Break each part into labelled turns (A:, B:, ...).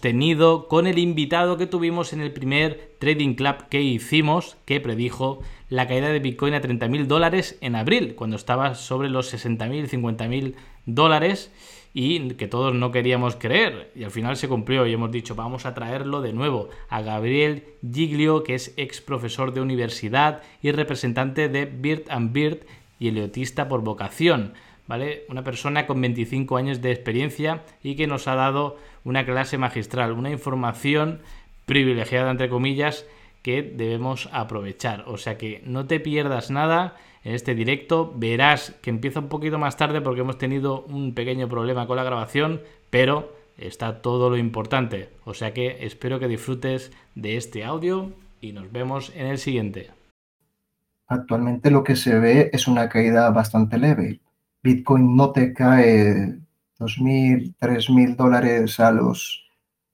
A: tenido con el invitado que tuvimos en el primer Trading Club que hicimos, que predijo la caída de Bitcoin a 30.000 dólares en abril, cuando estaba sobre los 60.000, 50.000 dólares y que todos no queríamos creer. Y al final se cumplió y hemos dicho, vamos a traerlo de nuevo a Gabriel Giglio, que es ex profesor de universidad y representante de Bird and Bird y eliotista por vocación. ¿vale? Una persona con 25 años de experiencia y que nos ha dado una clase magistral, una información privilegiada, entre comillas, que debemos aprovechar. O sea que no te pierdas nada en este directo. Verás que empieza un poquito más tarde porque hemos tenido un pequeño problema con la grabación, pero está todo lo importante. O sea que espero que disfrutes de este audio y nos vemos en el siguiente.
B: Actualmente lo que se ve es una caída bastante leve. Bitcoin no te cae 2.000, 3.000 dólares a los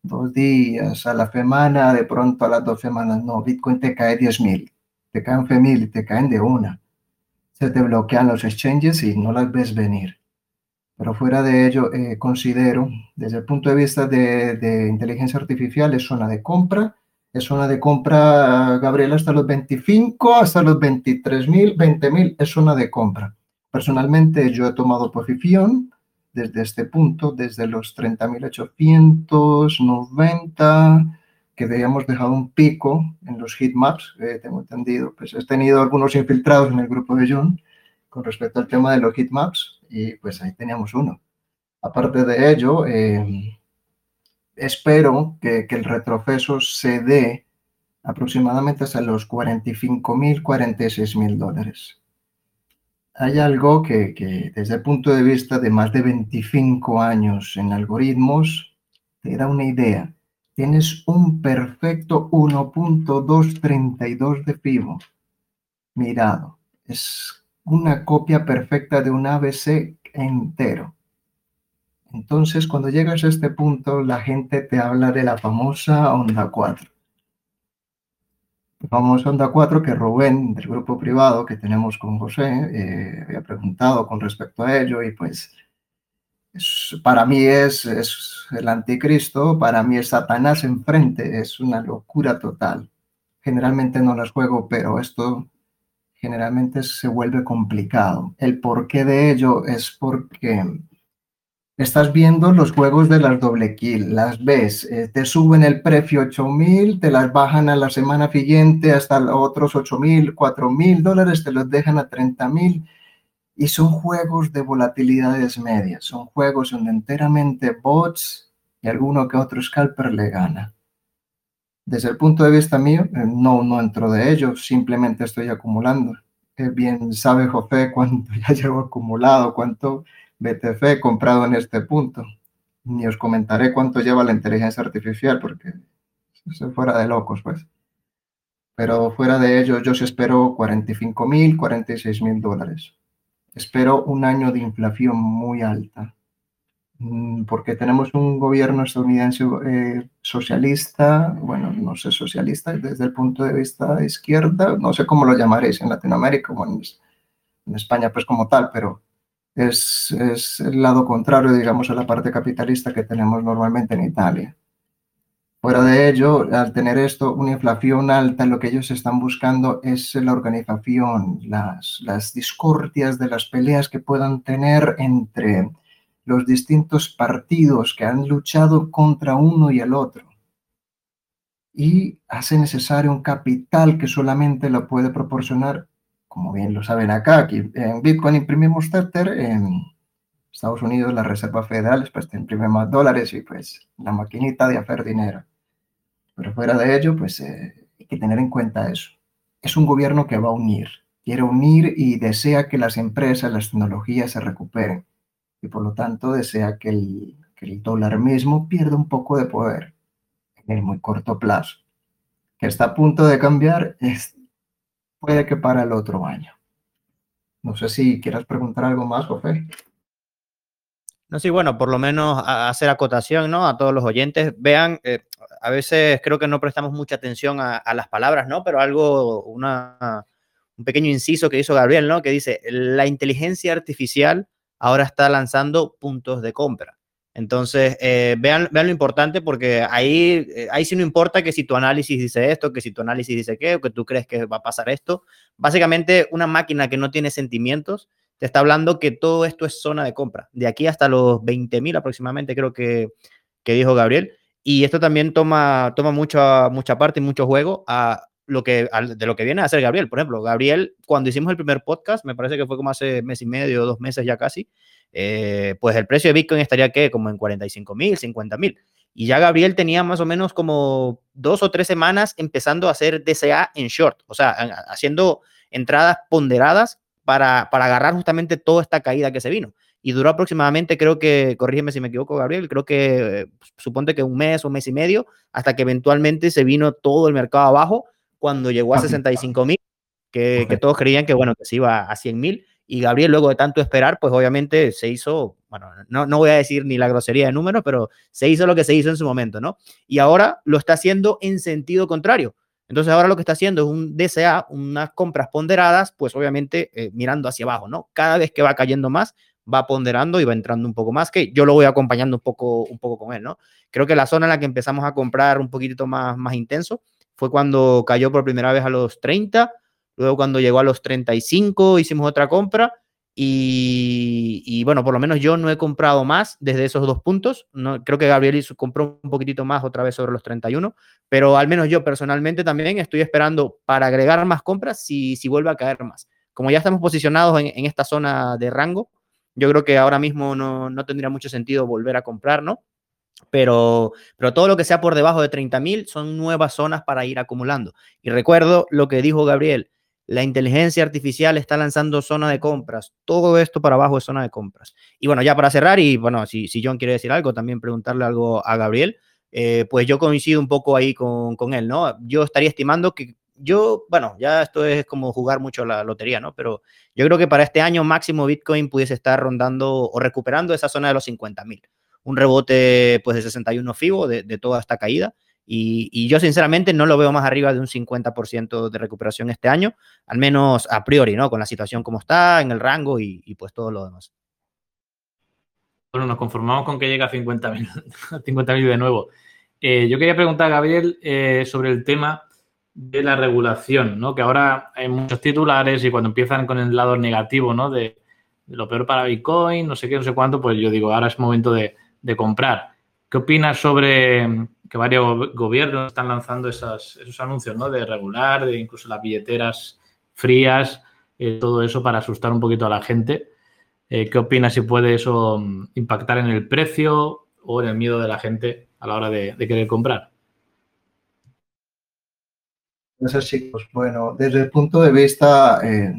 B: dos días, a la semana, de pronto a las dos semanas. No, Bitcoin te cae 10.000, te caen 1.000 y te caen de una. Se te bloquean los exchanges y no las ves venir. Pero fuera de ello, eh, considero, desde el punto de vista de, de inteligencia artificial, es zona de compra es zona de compra, Gabriel, hasta los 25, hasta los 23 mil, 20 mil, es zona de compra. Personalmente yo he tomado posición desde este punto, desde los 30.890, que habíamos dejado un pico en los heatmaps, eh, tengo entendido, pues he tenido algunos infiltrados en el grupo de John con respecto al tema de los heatmaps y pues ahí teníamos uno. Aparte de ello, eh, espero que, el retroceso se dé aproximadamente hasta los 45 mil, 46 mil dólares. Hay algo que, desde el punto de vista de más de 25 años en algoritmos te da una idea. Tienes un perfecto 1.232 de Fibo mirado. Es una copia perfecta de un ABC entero. Entonces, cuando llegas a este punto, la gente te habla de la famosa onda 4. La famosa onda 4 que Rubén, del grupo privado que tenemos con José, eh, había preguntado con respecto a ello y pues para mí es, es el anticristo, para mí es Satanás enfrente, es una locura total. Generalmente no las juego, pero esto generalmente se vuelve complicado. El porqué de ello es porque Estás viendo los juegos de las doble kill, las ves, eh, te suben el precio 8000, te las bajan a la semana siguiente hasta otros 8000, 4000 dólares, te los dejan a 30000 y son juegos de volatilidades medias, son juegos donde enteramente bots y alguno que otro scalper le gana. Desde el punto de vista mío, eh, no, no entro de ello, simplemente estoy acumulando. Eh, bien sabe José cuánto ya llevo acumulado, cuánto BTC comprado en este punto. Ni os comentaré cuánto lleva la inteligencia artificial porque eso fuera de locos, pues. Pero fuera de ello, yo espero 45 mil, 46 mil dólares. Espero un año de inflación muy alta mm, porque tenemos un gobierno estadounidense eh, socialista, bueno, no sé socialista desde el punto de vista izquierda, no sé cómo lo llamaréis en Latinoamérica o en, en España, pues como tal, pero es, el lado contrario, digamos, a la parte capitalista que tenemos normalmente en Italia. Fuera de ello, al tener esto, una inflación alta, lo que ellos están buscando es la organización, las, las discordias de las peleas que puedan tener entre los distintos partidos que han luchado contra uno y el otro. Y hace necesario un capital que solamente lo puede proporcionar como bien lo saben acá, aquí en Bitcoin imprimimos Tether, en Estados Unidos las reservas federales pues te imprimen más dólares y pues la maquinita de hacer dinero. Pero fuera de ello, pues eh, hay que tener en cuenta eso. Es un gobierno que va a unir, quiere unir y desea que las empresas, las tecnologías se recuperen. Y por lo tanto desea que el, que el dólar mismo pierda un poco de poder en el muy corto plazo. Que está a punto de cambiar, es, puede que para el otro año. No sé si quieras preguntar algo más, José.
A: No, sí, bueno, por lo menos hacer acotación, ¿no? A todos los oyentes. Vean, eh, a veces creo que no prestamos mucha atención a, las palabras, ¿no? Pero algo, una, un pequeño inciso que hizo Gabriel, ¿no? Que dice, la inteligencia artificial ahora está lanzando puntos de compra.
C: Entonces, eh, vean, vean lo importante porque ahí, eh, ahí sí no importa que si tu análisis dice esto, que si tu análisis dice qué, o que tú crees que va a pasar esto. Básicamente, una máquina que no tiene sentimientos te está hablando que todo esto es zona de compra. De aquí hasta los 20.000 aproximadamente, creo que, que dijo Gabriel. Y esto también toma, toma mucha, mucha parte y mucho juego a lo que, de lo que viene a hacer Gabriel. Por ejemplo, Gabriel, cuando hicimos el primer podcast, me parece que fue como hace mes y medio, dos meses ya casi, eh, pues el precio de Bitcoin estaría que como en 45 mil, 50 mil. Y ya Gabriel tenía más o menos como dos o tres semanas empezando a hacer DCA en short, o sea, haciendo entradas ponderadas para, para agarrar justamente toda esta caída que se vino. Y duró aproximadamente, creo que, corrígeme si me equivoco, Gabriel, creo que suponte que un mes o mes y medio, hasta que eventualmente se vino todo el mercado abajo cuando llegó a 65 mil, que, que, todos creían que, bueno, que se iba a 100 mil y Gabriel, luego de tanto esperar, pues obviamente se hizo, bueno, no, no voy a decir ni la grosería de números, pero se hizo lo que se hizo en su momento, ¿no? Y ahora lo está haciendo en sentido contrario. Entonces ahora lo que está haciendo es un DCA, unas compras ponderadas, pues obviamente eh, mirando hacia abajo, ¿no? Cada vez que va cayendo más, va ponderando y va entrando un poco más, que yo lo voy acompañando un poco, un poco con él, ¿no? Creo que la zona en la que empezamos a comprar un poquito más, más intenso fue cuando cayó por primera vez a los 30, Luego cuando llegó a los 35 hicimos otra compra y, bueno, por lo menos yo no he comprado más desde esos dos puntos. No, creo que Gabriel compró un poquitito más otra vez sobre los 31, pero al menos yo personalmente también estoy esperando para agregar más compras si, si vuelve a caer más. Como ya estamos posicionados en, en esta zona de rango, yo creo que ahora mismo no, no, tendría mucho sentido volver a comprar, ¿no? Pero, pero todo lo que sea por debajo de 30.000 son nuevas zonas para ir acumulando. Y recuerdo lo que dijo Gabriel, la inteligencia artificial está lanzando zona de compras. Todo esto para abajo es zona de compras. Y bueno, ya para cerrar, y bueno, si, si John quiere decir algo, también preguntarle algo a Gabriel, eh, pues yo coincido un poco ahí con, con, él, ¿no? Yo estaría estimando que yo, bueno, ya esto es como jugar mucho la lotería, ¿no? Pero yo creo que para este año máximo Bitcoin pudiese estar rondando o recuperando esa zona de los 50 mil. Un rebote pues de 61 FIBO de, de toda esta caída y, yo sinceramente no lo veo más arriba de un 50% de recuperación este año, al menos a priori, ¿no? Con la situación como está, en el rango y, pues todo lo demás.
A: Bueno, nos conformamos con que llegue a 50.000 50 de nuevo. Eh, yo quería preguntar Gabriel eh, sobre el tema de la regulación, ¿no? Que ahora hay muchos titulares y cuando empiezan con el lado negativo, ¿no? De, lo peor para Bitcoin, no sé qué, no sé cuánto, pues yo digo, ahora es momento de, de comprar. ¿Qué opinas sobre que varios gobiernos están lanzando esos anuncios, ¿no? De regular, de incluso las billeteras frías, eh, todo eso para asustar un poquito a la gente. Eh, ¿Qué opinas si puede eso mm, impactar en el precio o en el miedo de la gente a la hora de, querer comprar?
B: Chicos. Bueno, desde el punto de vista, eh,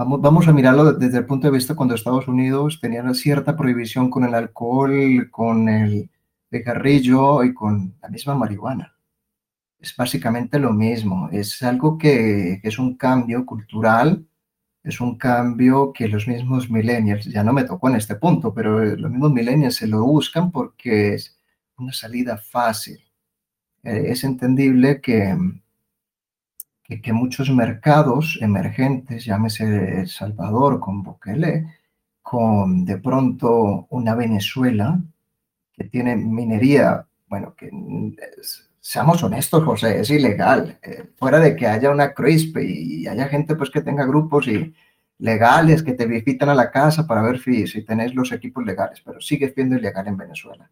B: vamos, vamos a mirarlo desde el punto de vista cuando Estados Unidos tenía cierta prohibición con el alcohol, con el cigarrillo y con la misma marihuana. Es básicamente lo mismo. Es algo que, es un cambio cultural, es un cambio que los mismos millennials, ya no me tocó en este punto, pero los mismos millennials se lo buscan porque es una salida fácil. Eh, es entendible que, que, que, muchos mercados emergentes, llámese El Salvador con Bukele, con de pronto una Venezuela, que tiene minería, bueno, que seamos honestos, José, es ilegal. Eh, fuera de que haya una CRISP y haya gente pues que tenga grupos y legales que te visitan a la casa para ver si, si tenés los equipos legales, pero sigue siendo ilegal en Venezuela.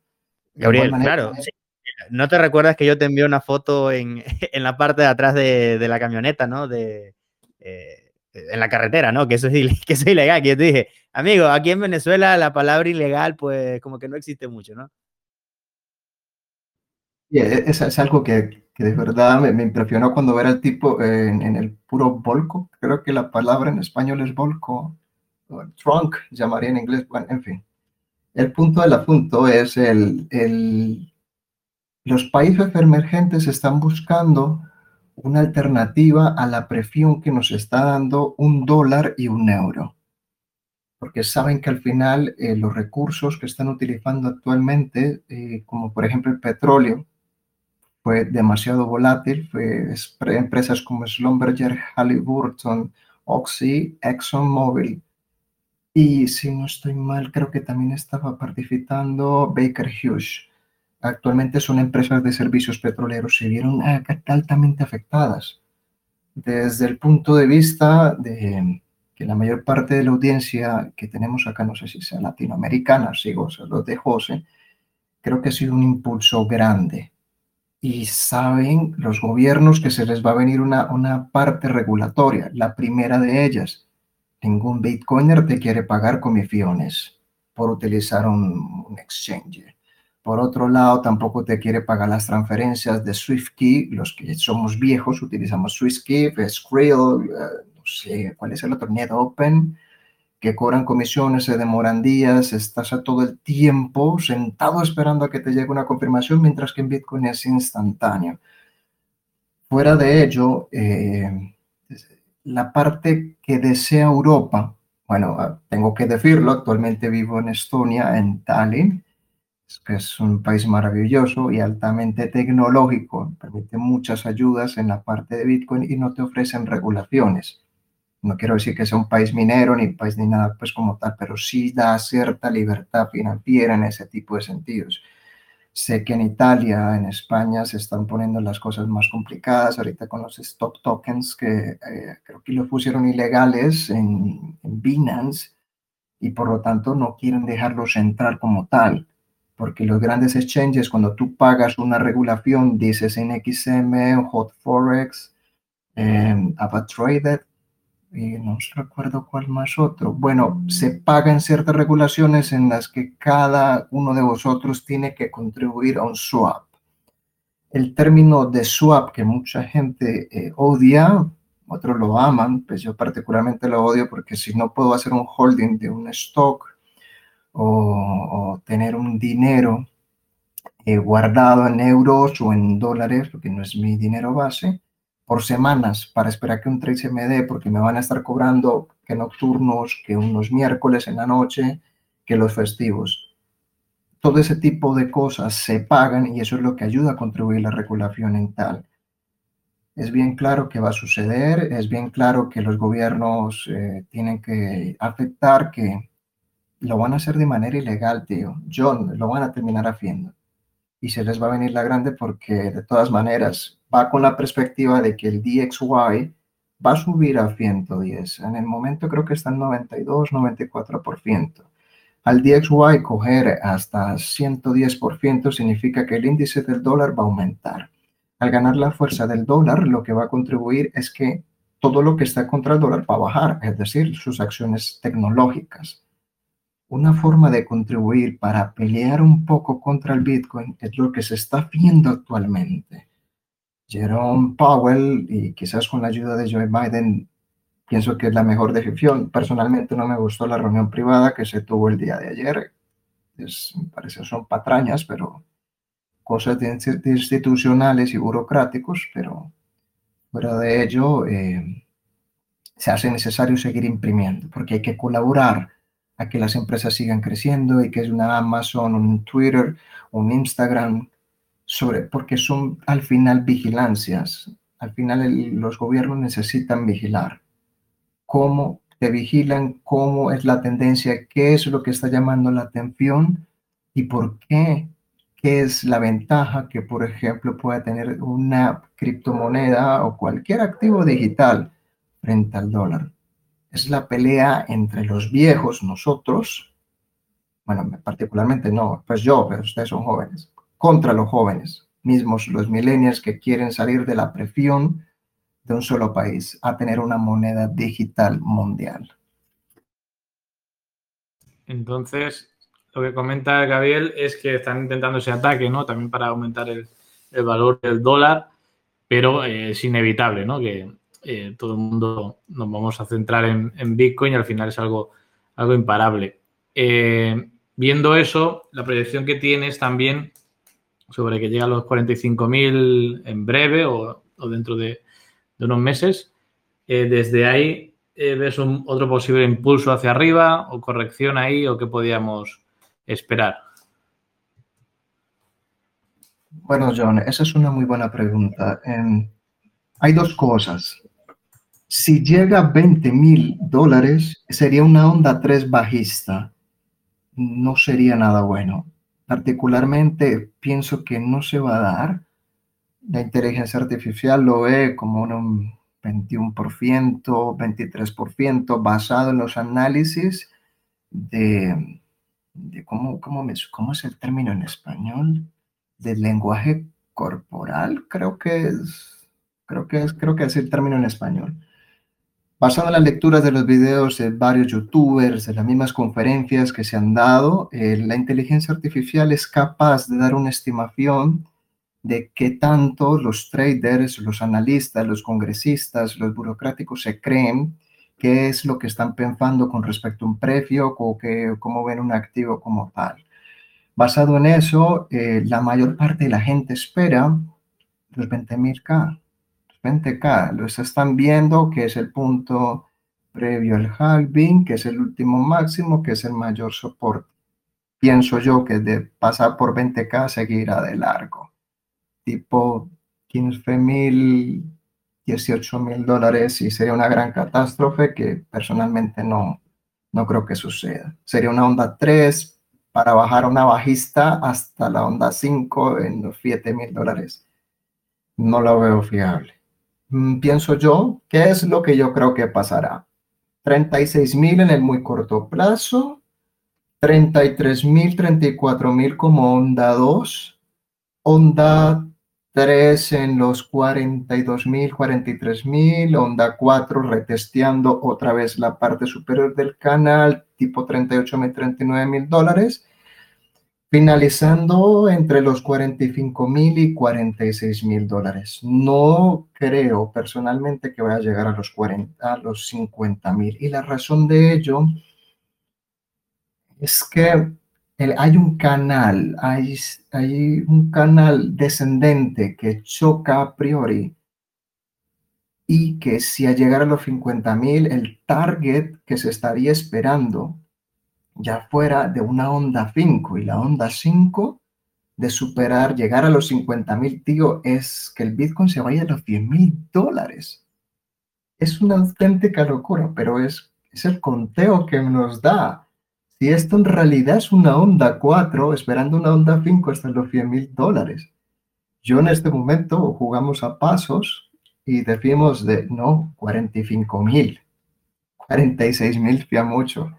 C: Gabriel, claro. ¿No te recuerdas que yo te envié una foto en, en la parte de atrás de, de la camioneta, ¿no? De, eh, en la carretera, ¿no? Que eso, es, que eso es ilegal, que yo te dije, amigo, aquí en Venezuela la palabra ilegal, pues como que no existe mucho, ¿no?
B: E, es, es algo que, que, de verdad me, me, impresionó cuando era el tipo en, en, el puro volco, creo que la palabra en español es volco, trunk, llamaría en inglés, bueno, en fin. El punto del asunto es el, el los países emergentes están buscando una alternativa a la presión que nos está dando un dólar y un euro. Porque saben que al final eh, los recursos que están utilizando actualmente, eh, como por ejemplo el petróleo, fue demasiado volátil. Fue, empresas como Schlumberger, Halliburton, Oxy, ExxonMobil Y si no estoy mal, creo que también estaba participando Baker Hughes. Actualmente son empresas de servicios petroleros, se vieron altamente afectadas. Desde el punto de vista de que la mayor parte de la audiencia que tenemos acá, no sé si sea latinoamericana, sigo los de José, creo que ha sido un impulso grande. Y saben los gobiernos que se les va a venir una, una parte regulatoria. La primera de ellas, Ningún Bitcoiner te quiere pagar comisiones por utilizar un, exchange. Por otro lado, tampoco te quiere pagar las transferencias de SwiftKey. Los que somos viejos utilizamos SwiftKey, Skrill, eh, no sé cuál es el otro, NetOpen, que cobran comisiones, se demoran días, estás a todo el tiempo sentado esperando a que te llegue una confirmación, mientras que en Bitcoin es instantáneo. Fuera de ello, eh, la parte que desea Europa, bueno, ah, tengo que decirlo, actualmente vivo en Estonia, en Tallinn, que es un país maravilloso y altamente tecnológico, permite muchas ayudas en la parte de Bitcoin y no te ofrecen regulaciones. No quiero decir que sea un país minero ni país ni nada pues como tal, pero sí da cierta libertad financiera en ese tipo de sentidos. Sé que en Italia, en España se están poniendo las cosas más complicadas ahorita con los stock tokens que eh, creo que lo pusieron ilegales en, Binance y por lo tanto no quieren dejarlos entrar como tal. Porque los grandes exchanges, cuando tú pagas una regulación, dices en XM, Hot Forex, eh, y no recuerdo cuál más otro. Bueno, se pagan ciertas regulaciones en las que cada uno de vosotros tiene que contribuir a un swap. El término de swap que mucha gente eh, odia, otros lo aman, pues yo particularmente lo odio porque si no puedo hacer un holding de un stock o, tener un dinero eh, guardado en euros o en dólares, porque no es mi dinero base, por semanas para esperar que un trade se me dé porque me van a estar cobrando que nocturnos, que unos miércoles en la noche, que los festivos. Todo ese tipo de cosas se pagan y eso es lo que ayuda a contribuir a la regulación en tal. Es bien claro que va a suceder, es bien claro que los gobiernos eh, tienen que aceptar que lo van a hacer de manera ilegal, tío. John, lo van a terminar haciendo. Y se les va a venir la grande porque de todas maneras va con la perspectiva de que el DXY va a subir a 110. En el momento creo que está en 92, 94%. Al DXY coger hasta 110% significa que el índice del dólar va a aumentar. Al ganar la fuerza del dólar, lo que va a contribuir es que todo lo que está contra el dólar va a bajar, es decir, sus acciones tecnológicas. Una forma de contribuir para pelear un poco contra el Bitcoin es lo que se está viendo actualmente Jerome Powell y quizás con la ayuda de Joe Biden, pienso que es la mejor decisión. Personalmente no me gustó la reunión privada que se tuvo el día de ayer. Es, me parece son patrañas, pero cosas institucionales y burocráticos, pero fuera de ello eh, se hace necesario seguir imprimiendo, porque hay que colaborar a que las empresas sigan creciendo y que es una Amazon, un Twitter, un Instagram, sobre, porque son al final vigilancias. Al final los gobiernos necesitan vigilar. ¿Cómo te vigilan? ¿Cómo es la tendencia? ¿Qué es lo que está llamando la atención? ¿Y por qué? ¿Qué es la ventaja que, por ejemplo, pueda tener una criptomoneda o cualquier activo digital frente al dólar? Es la pelea entre los viejos, nosotros, bueno, particularmente no, pues yo, pero ustedes son jóvenes, contra los jóvenes, mismos los millennials que quieren salir de la presión de un solo país a tener una moneda digital mundial.
A: Entonces, lo que comenta Gabriel es que están intentando ese ataque, ¿no? También para aumentar el, valor del dólar, pero eh, es inevitable, ¿no? Que eh, todo el mundo nos vamos a centrar en, Bitcoin y al final es algo, algo imparable. Eh, viendo eso, la proyección que tienes también sobre que llega a los 45.000 en breve o, dentro de, unos meses. Eh, desde ahí, ¿ves un, otro posible impulso hacia arriba o corrección ahí o qué podíamos esperar?
B: Bueno, John, esa es una muy buena pregunta. Em, hay dos cosas. Si llega a 20 mil dólares, sería una onda 3 bajista. No sería nada bueno. Particularmente pienso que no se va a dar. La inteligencia artificial lo ve como un 21%, 23% basado en los análisis de, ¿cómo, cómo, ¿cómo es el término en español? Del lenguaje corporal, creo que es, creo que es, creo que es el término en español. Basado en las lecturas de los videos de varios youtubers, de las mismas conferencias que se han dado, eh, la inteligencia artificial es capaz de dar una estimación de qué tanto los traders, los analistas, los congresistas, los burocráticos se creen qué es lo que están pensando con respecto a un precio o que, cómo ven un activo como tal. Basado en eso, eh, la mayor parte de la gente espera los 20.000K 20K, los están viendo, que es el punto previo al halving, que es el último máximo, que es el mayor soporte. Pienso yo que de pasar por 20K seguirá de largo. Tipo 15 mil, 18 mil dólares y sería una gran catástrofe que personalmente no, no creo que suceda. Sería una onda 3 para bajar una bajista hasta la onda 5 en los 7 mil dólares. No lo veo fiable. Mm, pienso yo, ¿qué es lo que yo creo que pasará? 36 mil en el muy corto plazo, 33 mil, 34 mil como onda 2, onda 3 en los 42 mil, 43 mil, onda 4 retesteando otra vez la parte superior del canal, tipo 38 mil, 39 mil dólares finalizando entre los 45 mil y 46 mil dólares. No creo personalmente que vaya a llegar a los, 40, a los 50 mil. Y la razón de ello es que hay un canal, hay, hay un canal descendente que choca a priori y que si a llegar a los 50 mil, el target que se estaría esperando ya fuera de una onda 5 y la onda 5 de superar, llegar a los 50 mil, tío, es que el Bitcoin se vaya a los 100 mil dólares. Es una auténtica locura, pero es, es el conteo que nos da. Si esto en realidad es una onda 4, esperando una onda 5 hasta los 100 mil dólares. Yo en este momento jugamos a pasos y decimos de, no, 45 mil, 46 mil, fía mucho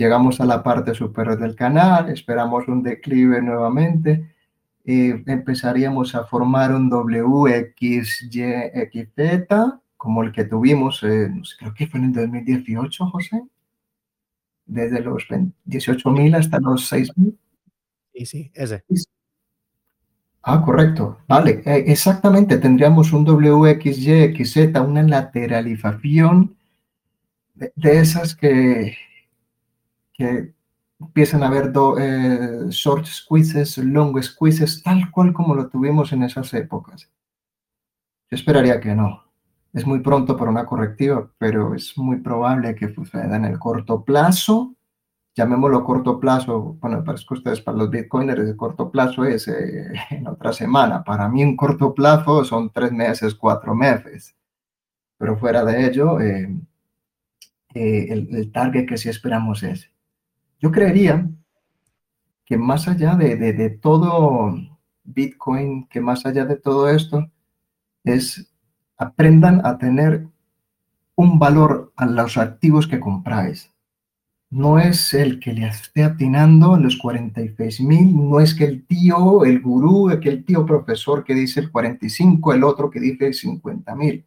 B: Llegamos a la parte superior del canal, esperamos un declive nuevamente y empezaríamos a formar un WXYXZ como el que tuvimos, creo que fue en el 2018, José, desde los 18.000 hasta los 6.000.
C: Sí, sí, ese.
B: Ah, correcto. Vale, eh, exactamente. Tendríamos un WXYXZ, una lateralización de esas que que empiezan a haber eh, short squeezes, long squeezes, tal cual como lo tuvimos en esas épocas. Yo esperaría que no. Es muy pronto para una correctiva, pero es muy probable que suceda en el corto plazo. Llamémoslo corto plazo. Bueno, parece que ustedes para los bitcoiners de corto plazo es eh, en otra semana. Para mí un corto plazo son tres meses, cuatro meses. Pero fuera de ello, eh, el, el target que sí esperamos es yo creería que más allá de, todo Bitcoin, que más allá de todo esto, es aprendan a tener un valor a los activos que compráis. No es el que le esté atinando los 46 mil, no es que el tío, el gurú, que el tío profesor que dice el 45, el otro que dice 50 mil.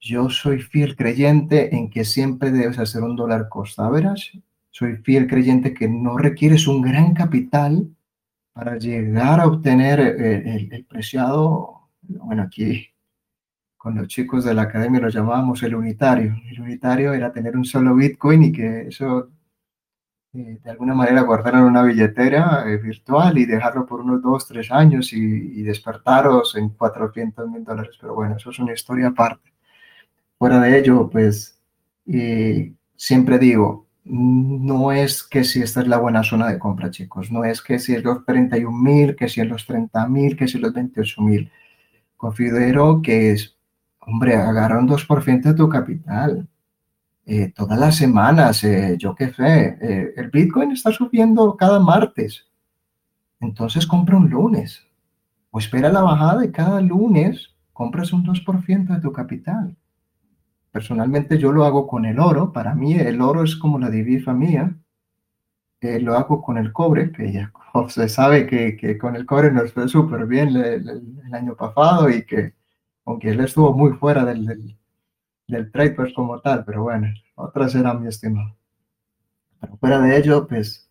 B: Yo soy fiel creyente en que siempre debes hacer un dólar costa average soy fiel creyente que no requieres un gran capital para llegar a obtener eh, el, preciado, bueno, aquí con los chicos de la academia lo llamábamos el unitario. El unitario era tener un solo Bitcoin y que eso eh, de alguna manera guardar en una billetera eh, virtual y dejarlo por unos dos, tres años y, despertaros en 400 mil dólares. Pero bueno, eso es una historia aparte. Fuera de ello, pues siempre digo, no es que si esta es la buena zona de compra, chicos. No es que si es los 31 mil, que si es los 30 mil, que si los 28 mil. Considero que es hombre, agarra un 2% de tu capital. Eh, todas las semanas, eh, yo qué sé, eh, el Bitcoin está subiendo cada martes. Entonces compra un lunes o espera la bajada y cada lunes compras un 2% de tu capital. Personalmente yo lo hago con el oro. Para mí el oro es como la divisa mía. lo hago con el cobre, que ya se sabe que, que con el cobre nos fue súper bien el, año pasado y que aunque él estuvo muy fuera del, del, del trade pues como tal, pero bueno, otra será mi estimado. Pero fuera de ello, pues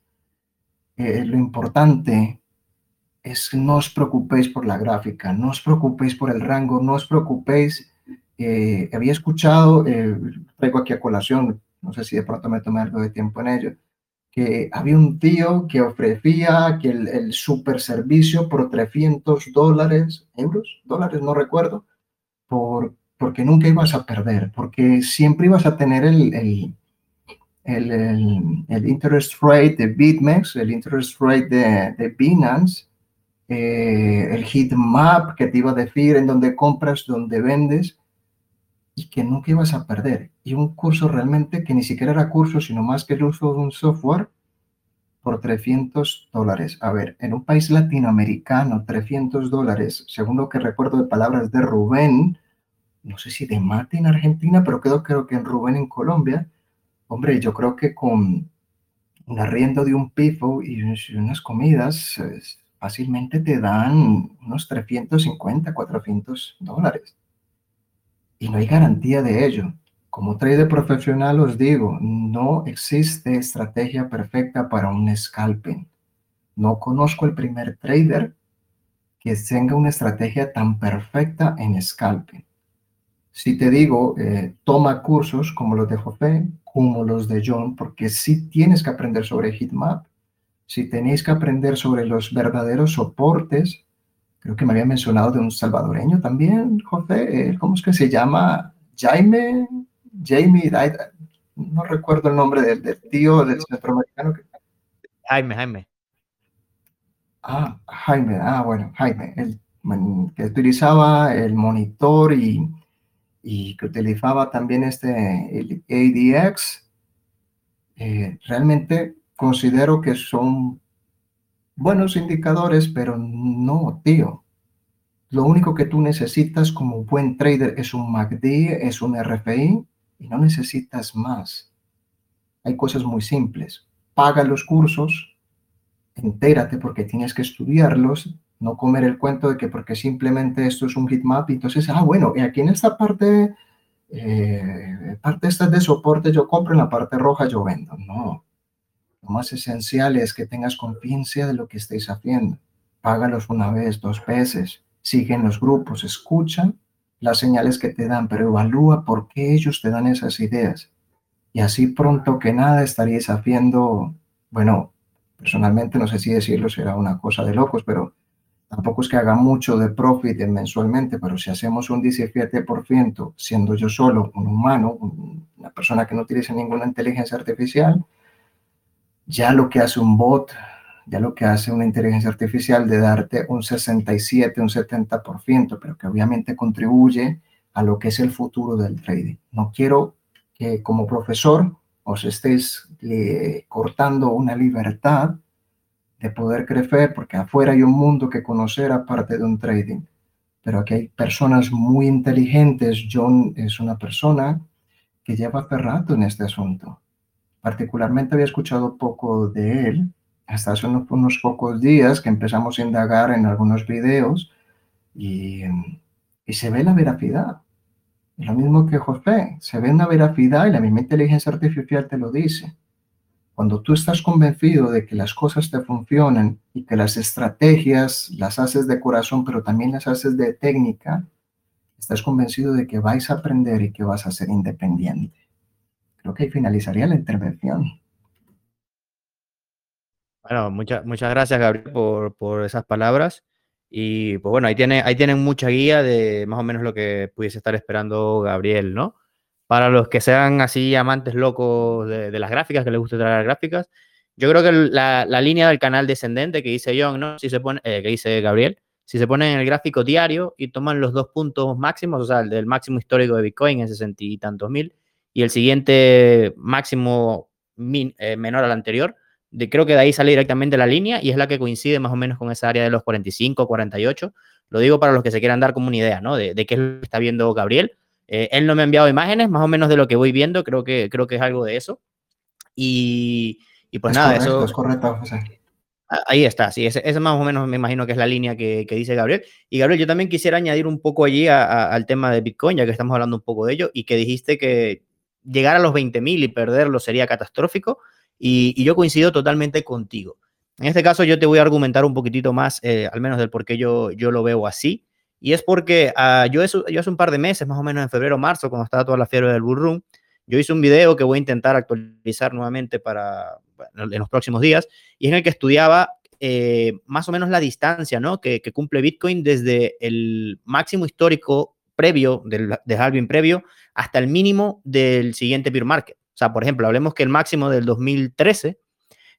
B: eh, lo importante es no os preocupéis por la gráfica, no os preocupéis por el rango, no os preocupéis. Eh, había escuchado, eh, traigo aquí a colación, no sé si de pronto me tomé algo de tiempo en ello, que había un tío que ofrecía que el, el super servicio por 300 dólares, euros, dólares, no recuerdo, por, porque nunca ibas a perder, porque siempre ibas a tener el, el, el, el interest rate de BitMEX, el interest rate de, de Binance, eh, el heat map que te iba a decir en dónde compras, dónde vendes, y que nunca ibas a perder. Y un curso realmente que ni siquiera era curso, sino más que el uso de un software por 300 dólares. A ver, en un país latinoamericano, 300 dólares, según lo que recuerdo de palabras de Rubén, no sé si de Mate en Argentina, pero creo, creo que en Rubén en Colombia, hombre, yo creo que con un arriendo de un pifo y unas comidas, fácilmente te dan unos 350, 400 dólares. Y no hay garantía de ello. Como trader profesional os digo, no existe estrategia perfecta para un scalping. No conozco el primer trader que tenga una estrategia tan perfecta en scalping. Si te digo, eh, toma cursos como los de José, como los de John, porque si tienes que aprender sobre Heatmap, si tenéis que aprender sobre los verdaderos soportes, creo que me había mencionado de un salvadoreño también, José, ¿cómo es que se llama? Jaime, Jamie, no recuerdo el nombre del, tío del centroamericano.
C: Jaime, Jaime.
B: Ah, Jaime, ah, bueno, Jaime, el, que utilizaba el monitor y, y que utilizaba también este el ADX. Eh, realmente considero que son buenos indicadores, pero no, tío. Lo único que tú necesitas como buen trader es un MACD, es un RFI y no necesitas más. Hay cosas muy simples. Paga los cursos, entérate porque tienes que estudiarlos, no comer el cuento de que porque simplemente esto es un heatmap, entonces, ah, bueno, y aquí en esta parte, eh, parte esta de soporte yo compro, en la parte roja yo vendo. No, lo más esencial es que tengas confianza de lo que estéis haciendo. Págalos una vez, dos veces, siguen los grupos, escuchan las señales que te dan, pero evalúa por qué ellos te dan esas ideas. Y así pronto que nada estaríais haciendo, bueno, personalmente no sé si decirlo será una cosa de locos, pero tampoco es que haga mucho de profit mensualmente, pero si hacemos un 17%, siendo yo solo un humano, una persona que no utiliza ninguna inteligencia artificial, ya lo que hace un bot, ya lo que hace una inteligencia artificial de darte un 67, un 70%, pero que obviamente contribuye a lo que es el futuro del trading. No quiero que como profesor os estéis eh, cortando una libertad de poder crecer, porque afuera hay un mundo que conocer aparte de un trading. Pero aquí hay personas muy inteligentes. John es una persona que lleva hace en este asunto Particularmente había escuchado poco de él hasta hace unos, pocos días que empezamos a indagar en algunos videos y, y se ve la veracidad. Lo mismo que José, se ve una veracidad y la misma inteligencia artificial te lo dice. Cuando tú estás convencido de que las cosas te funcionan y que las estrategias las haces de corazón, pero también las haces de técnica, estás convencido de que vais a aprender y que vas a ser independiente creo que finalizaría la intervención.
C: Bueno, muchas muchas gracias, Gabriel, por, por, esas palabras. Y pues bueno, ahí, tiene, ahí tienen mucha guía de más o menos lo que pudiese estar esperando Gabriel, ¿no? Para los que sean así amantes locos de, las gráficas, que les guste traer gráficas, yo creo que la, la, línea del canal descendente que dice John, ¿no? Si se pone, eh, que dice Gabriel, si se ponen en el gráfico diario y toman los dos puntos máximos, o sea, el del máximo histórico de Bitcoin en 60 y tantos mil, y el siguiente máximo eh, menor al anterior, de, creo que de ahí sale directamente la línea y es la que coincide más o menos con esa área de los 45, 48. Lo digo para los que se quieran dar como una idea, ¿no? De, qué es lo que está viendo Gabriel. Eh, él no me ha enviado imágenes, más o menos de lo que voy viendo, creo que, creo que es algo de eso. Y, y pues nada, eso...
B: Es correcto, José.
C: Ahí está, sí, ese, más o menos me imagino que es la línea que, dice Gabriel. Y Gabriel, yo también quisiera añadir un poco allí al tema de Bitcoin, ya que estamos hablando un poco de ello, y que dijiste que llegar a los 20.000 y perderlo sería catastrófico, y, yo coincido totalmente contigo. En este caso yo te voy a argumentar un poquitito más, eh, al menos del por qué yo, yo lo veo así, y es porque uh, yo, yo hace un par de meses, más o menos en febrero o marzo, cuando estaba toda la fiebre del Bull yo hice un video que voy a intentar actualizar nuevamente para, en los próximos días, y en el que estudiaba eh, más o menos la distancia ¿no? que, cumple Bitcoin desde el máximo histórico previo, del, del halving previo, hasta el mínimo del siguiente bear market. O sea, por ejemplo, hablemos que el máximo del 2013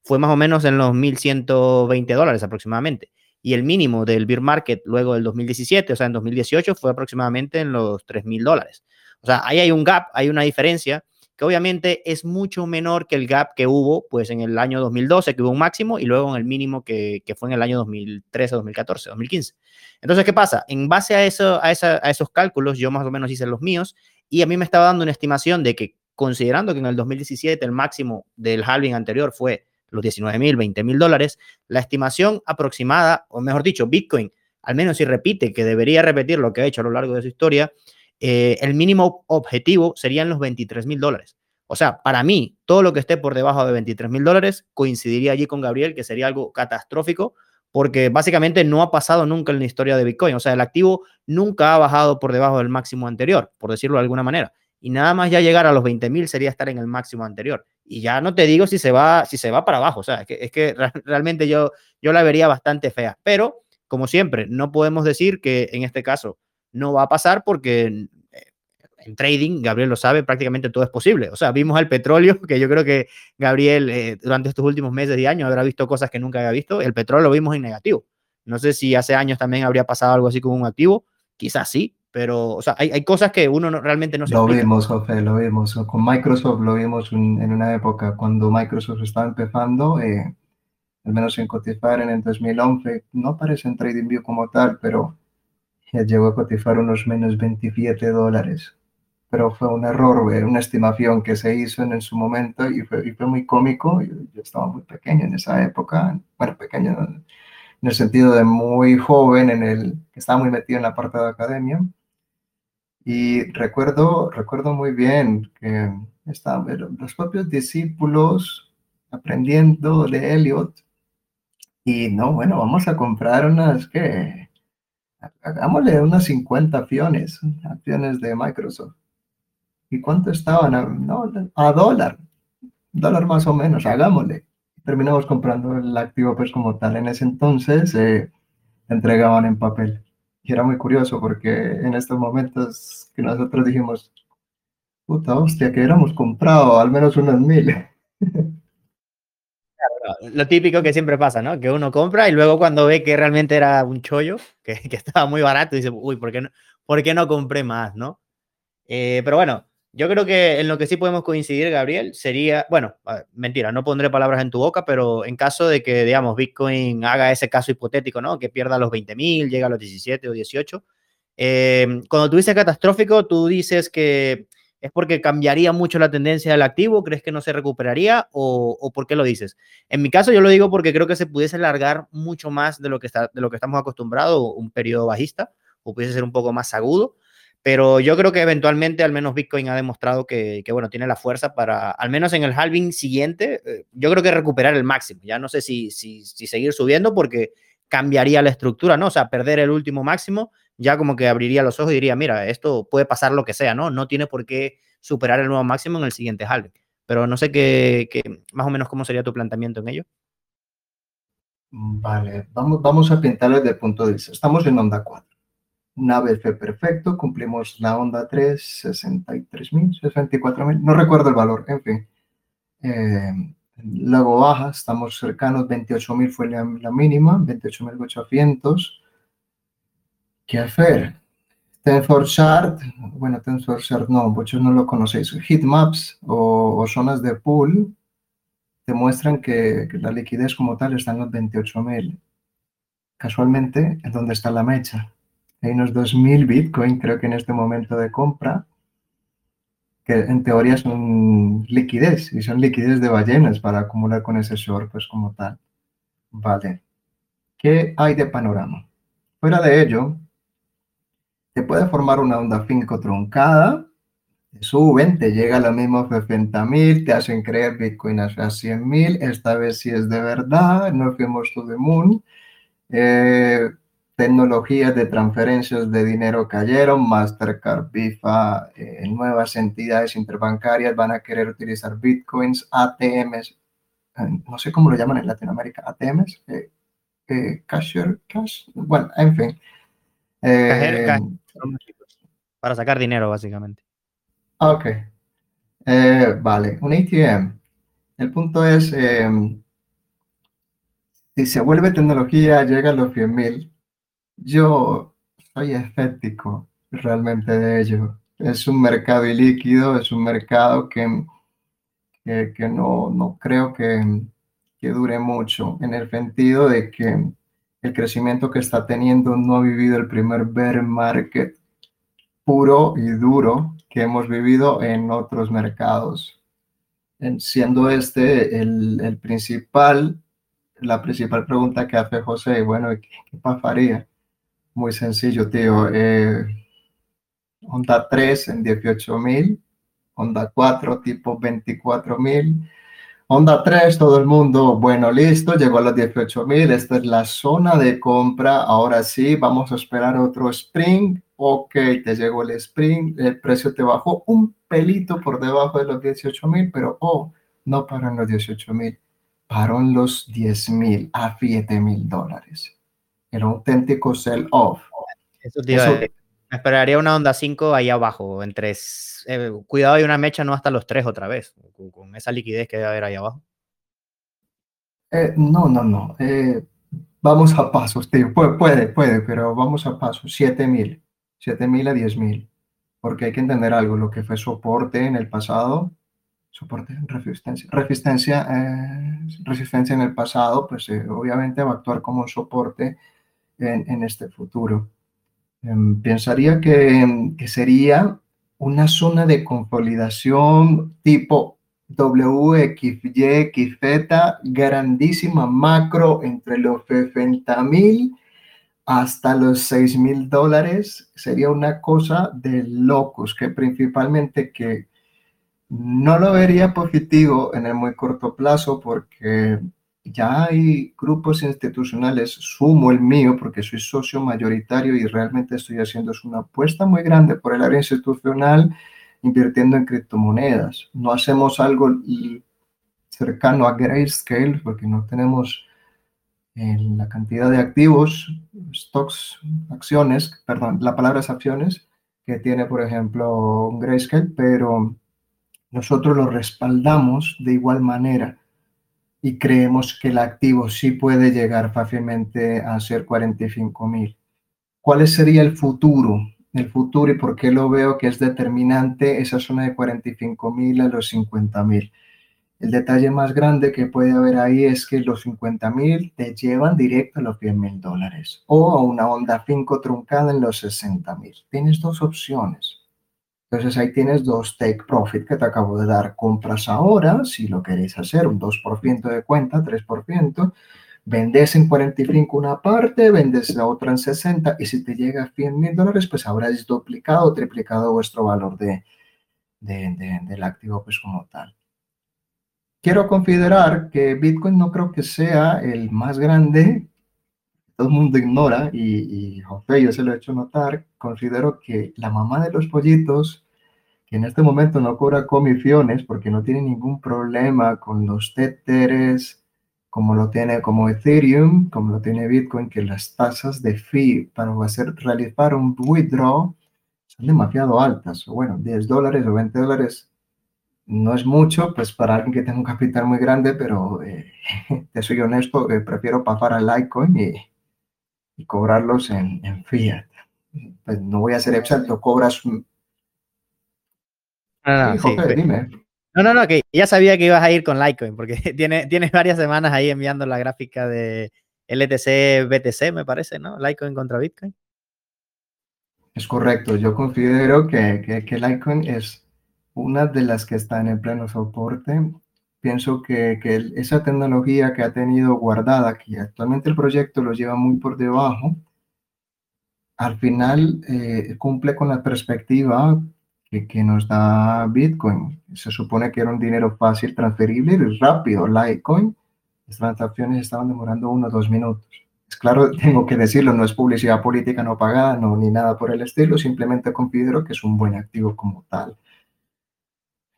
C: fue más o menos en los 1.120 dólares aproximadamente. Y el mínimo del bear market luego del 2017, o sea, en 2018, fue aproximadamente en los 3.000 dólares. O sea, ahí hay un gap, hay una diferencia que obviamente es mucho menor que el gap que hubo pues en el año 2012, que hubo un máximo, y luego en el mínimo que, fue en el año 2013, 2014, 2015. Entonces, ¿qué pasa? En base a, eso, a, a esos cálculos, yo más o menos hice los míos, y a mí me estaba dando una estimación de que, considerando que en el 2017 el máximo del halving anterior fue los 19 mil, 20 mil dólares, la estimación aproximada, o mejor dicho, Bitcoin, al menos si repite, que debería repetir lo que ha hecho a lo largo de su historia, eh, el mínimo objetivo serían los 23 mil dólares. O sea, para mí, todo lo que esté por debajo de 23 mil dólares coincidiría allí con Gabriel, que sería algo catastrófico, porque básicamente no ha pasado nunca en la historia de Bitcoin. O sea, el activo nunca ha bajado por debajo del máximo anterior, por decirlo de alguna manera. Y nada más ya llegar a los 20 mil sería estar en el máximo anterior. Y ya no te digo si se va, si se va para abajo. O sea, es que, es que realmente yo, yo la vería bastante fea. Pero, como siempre, no podemos decir que en este caso no va a pasar porque eh, en trading, Gabriel lo sabe, prácticamente todo es posible. O sea, vimos el petróleo, que yo creo que Gabriel eh, durante estos últimos meses y años habrá visto cosas que nunca había visto. El petróleo lo vimos en negativo. No sé si hace años también habría pasado algo así con un activo. Quizás sí, pero o sea, hay, hay cosas que uno realmente no se
B: Lo vimos, José, lo vimos. Con Microsoft lo vimos en una época cuando Microsoft estaba empezando, eh, al menos en cotizar en el 2011, no aparece en TradingView como tal, pero llegó a cotizar unos menos 27 dólares. Pero fue un error, una estimación que se hizo en, su momento y fue, fue muy cómico. Yo, estaba muy pequeño en esa época, bueno, pequeño en el sentido de muy joven, en el que estaba muy metido en la parte de academia. Y recuerdo, recuerdo muy bien que estaban los propios discípulos aprendiendo de Elliot. Y no, bueno, vamos a comprar unas que hagámosle unas 50 acciones, acciones de Microsoft. ¿Y cuánto estaban? A, no, a dólar, dólar más o menos, hagámosle. Terminamos comprando el activo pues como tal. En ese entonces eh, entregaban en papel. Y era muy curioso porque en estos momentos que nosotros dijimos, puta hostia, que éramos comprado al menos unos mil.
C: lo típico que siempre pasa, ¿no? Que uno compra y luego cuando ve que realmente era un chollo, que, estaba muy barato, dice, uy, ¿por qué no, ¿por qué no compré más, no? Eh, pero bueno, yo creo que en lo que sí podemos coincidir, Gabriel, sería, bueno, mentira, no pondré palabras en tu boca, pero en caso de que, digamos, Bitcoin haga ese caso hipotético, ¿no? Que pierda los 20 mil, llega a los 17 o 18. Eh, cuando tú dices catastrófico, tú dices que ¿Es porque cambiaría mucho la tendencia del activo? ¿Crees que no se recuperaría? ¿O, por qué lo dices? En mi caso, yo lo digo porque creo que se pudiese alargar mucho más de lo que, está, de lo que estamos acostumbrados, un periodo bajista, o pudiese ser un poco más agudo. Pero yo creo que eventualmente, al menos Bitcoin ha demostrado que, bueno, tiene la fuerza para, al menos en el halving siguiente, eh, yo creo que recuperar el máximo. Ya no sé si, si, si seguir subiendo porque cambiaría la estructura, ¿no? O sea, perder el último máximo ya como que abriría los ojos y diría, mira, esto puede pasar lo que sea, ¿no? No tiene por qué superar el nuevo máximo en el siguiente halving. Pero no sé qué, más o menos cómo sería tu planteamiento en ello.
B: Vale, vamos, vamos a pintarlo desde el punto de vista. Estamos en onda 4. Una fue perfecto, cumplimos la onda 3, 63.000, 64.000, no recuerdo el valor, en fin. Eh, luego baja, estamos cercanos, 28.000 fue la, la mínima, 28.800 ¿Qué hacer? TensorChart, bueno, TensorChart no, muchos no lo conocéis. Heatmaps o, o zonas de pool te muestran que, que, la liquidez como tal está en los 28.000. Casualmente, es donde está la mecha. Hay unos 2.000 Bitcoin, creo que en este momento de compra, que en teoría son liquidez, y son liquidez de ballenas para acumular con ese short, pues como tal. Vale. ¿Qué hay de panorama? Fuera de ello, te puede formar una onda 5 truncada, te suben, te llega a los mismos 60 mil, te hacen creer Bitcoin a 100 mil, esta vez sí es de verdad, no fuimos to the moon. Eh, tecnologías de transferencias de dinero cayeron, Mastercard, BIFA, eh, nuevas entidades interbancarias van a querer utilizar Bitcoins, ATMs, eh, no sé cómo lo llaman en Latinoamérica, ATMs, eh, cashier, cash, bueno, en fin.
C: Para sacar dinero, básicamente.
B: Ok. Eh, vale, un ATM. El punto es, eh, si se vuelve tecnología, llega a los 100.000. Yo soy escéptico realmente de ello. Es un mercado ilíquido, es un mercado que, que, que no, no, creo que, que dure mucho, en el sentido de que el crecimiento que está teniendo no ha vivido el primer bear market puro y duro que hemos vivido en otros mercados, siendo este el, principal, la principal pregunta que hace José, bueno, ¿qué, qué pasaría? Muy sencillo, tío. Eh, Honda 3 en 18 mil, Honda 4 tipo 24 mil, Honda 3, todo el mundo, bueno, listo, llegó a los 18 mil, esta es la zona de compra, ahora sí, vamos a esperar otro spring, ok, te llegó el spring, el precio te bajó un pelito por debajo de los 18 mil, pero oh, no paró en los 18 mil, paró en los 10 mil a 7 mil dólares. Era un auténtico sell-off.
C: Eso, esperaría una onda 5 ahí abajo, entre eh, cuidado hay una mecha no hasta los 3 otra vez, con, esa liquidez que debe haber ahí abajo.
B: Eh, no, no, no. Eh, vamos a pasos, tío. Puede, puede, pero vamos a pasos. 7000. 7000 a 10000. Porque hay que entender algo. Lo que fue soporte en el pasado, soporte, resistencia, resistencia, eh, resistencia en el pasado, pues obviamente va a actuar como un soporte en este futuro. Em, pensaría que, que sería una zona de consolidación tipo WXY, grandísima macro entre los 60 mil hasta los 6 mil dólares. Sería una cosa de locos, que principalmente que no lo vería positivo en el muy corto plazo porque ya hay grupos institucionales, sumo el mío, porque soy socio mayoritario y realmente estoy haciendo una apuesta muy grande por el área institucional invirtiendo en criptomonedas. No hacemos algo cercano a Grayscale porque no tenemos eh, la cantidad de activos, stocks, acciones, perdón, la palabra es acciones, que tiene, por ejemplo, un Grayscale, pero nosotros lo respaldamos de igual manera y creemos que el activo sí puede llegar fácilmente a ser 45 mil. ¿Cuál sería el futuro? El futuro y por qué lo veo que es determinante esa zona de 45 mil a los 50 mil. El detalle más grande que puede haber ahí es que los 50 mil te llevan directo a los 100 mil dólares o a una onda 5 truncada en los 60 mil. Tienes dos opciones entonces ahí tienes dos take profit que te acabo de dar. Compras ahora, si lo queréis hacer, un 2% de cuenta, 3%. Vendes en 45 una parte, vendes la otra en 60 y si te llega a 100 mil dólares, pues habrás duplicado o triplicado vuestro valor de, del activo pues como tal. Quiero considerar que Bitcoin no creo que sea el más grande todo el mundo ignora, y, y José, yo se lo he hecho notar, considero que la mamá de los pollitos, que en este momento no cobra comisiones porque no tiene ningún problema con los teteres, como lo tiene como Ethereum, como lo tiene Bitcoin, que las tasas de fee para hacer, realizar un withdraw son demasiado altas. Bueno, 10 dólares o 20 dólares no es mucho, pues para alguien que tenga un capital muy grande, pero eh, te soy honesto, eh, prefiero pasar al Litecoin y, y cobrarlos en, en, fiat. pues no voy a ser exacto, cobras...
C: No, no, sí, dime. No, no, no, que ya sabía que ibas a ir con Litecoin, porque tiene, tienes varias semanas ahí enviando la gráfica de LTC, BTC, me parece, ¿no? Litecoin contra Bitcoin.
B: Es correcto, yo considero que, que, que Litecoin es una de las que están en pleno soporte. Pienso que, que, esa tecnología que ha tenido guardada, que actualmente el proyecto lo lleva muy por debajo, al final eh, cumple con la perspectiva que, que, nos da Bitcoin. Se supone que era un dinero fácil, transferible y rápido. Litecoin, las transacciones estaban demorando uno o dos minutos. Es claro, tengo que decirlo, no es publicidad política no pagada, no, ni nada por el estilo, simplemente considero que es un buen activo como tal.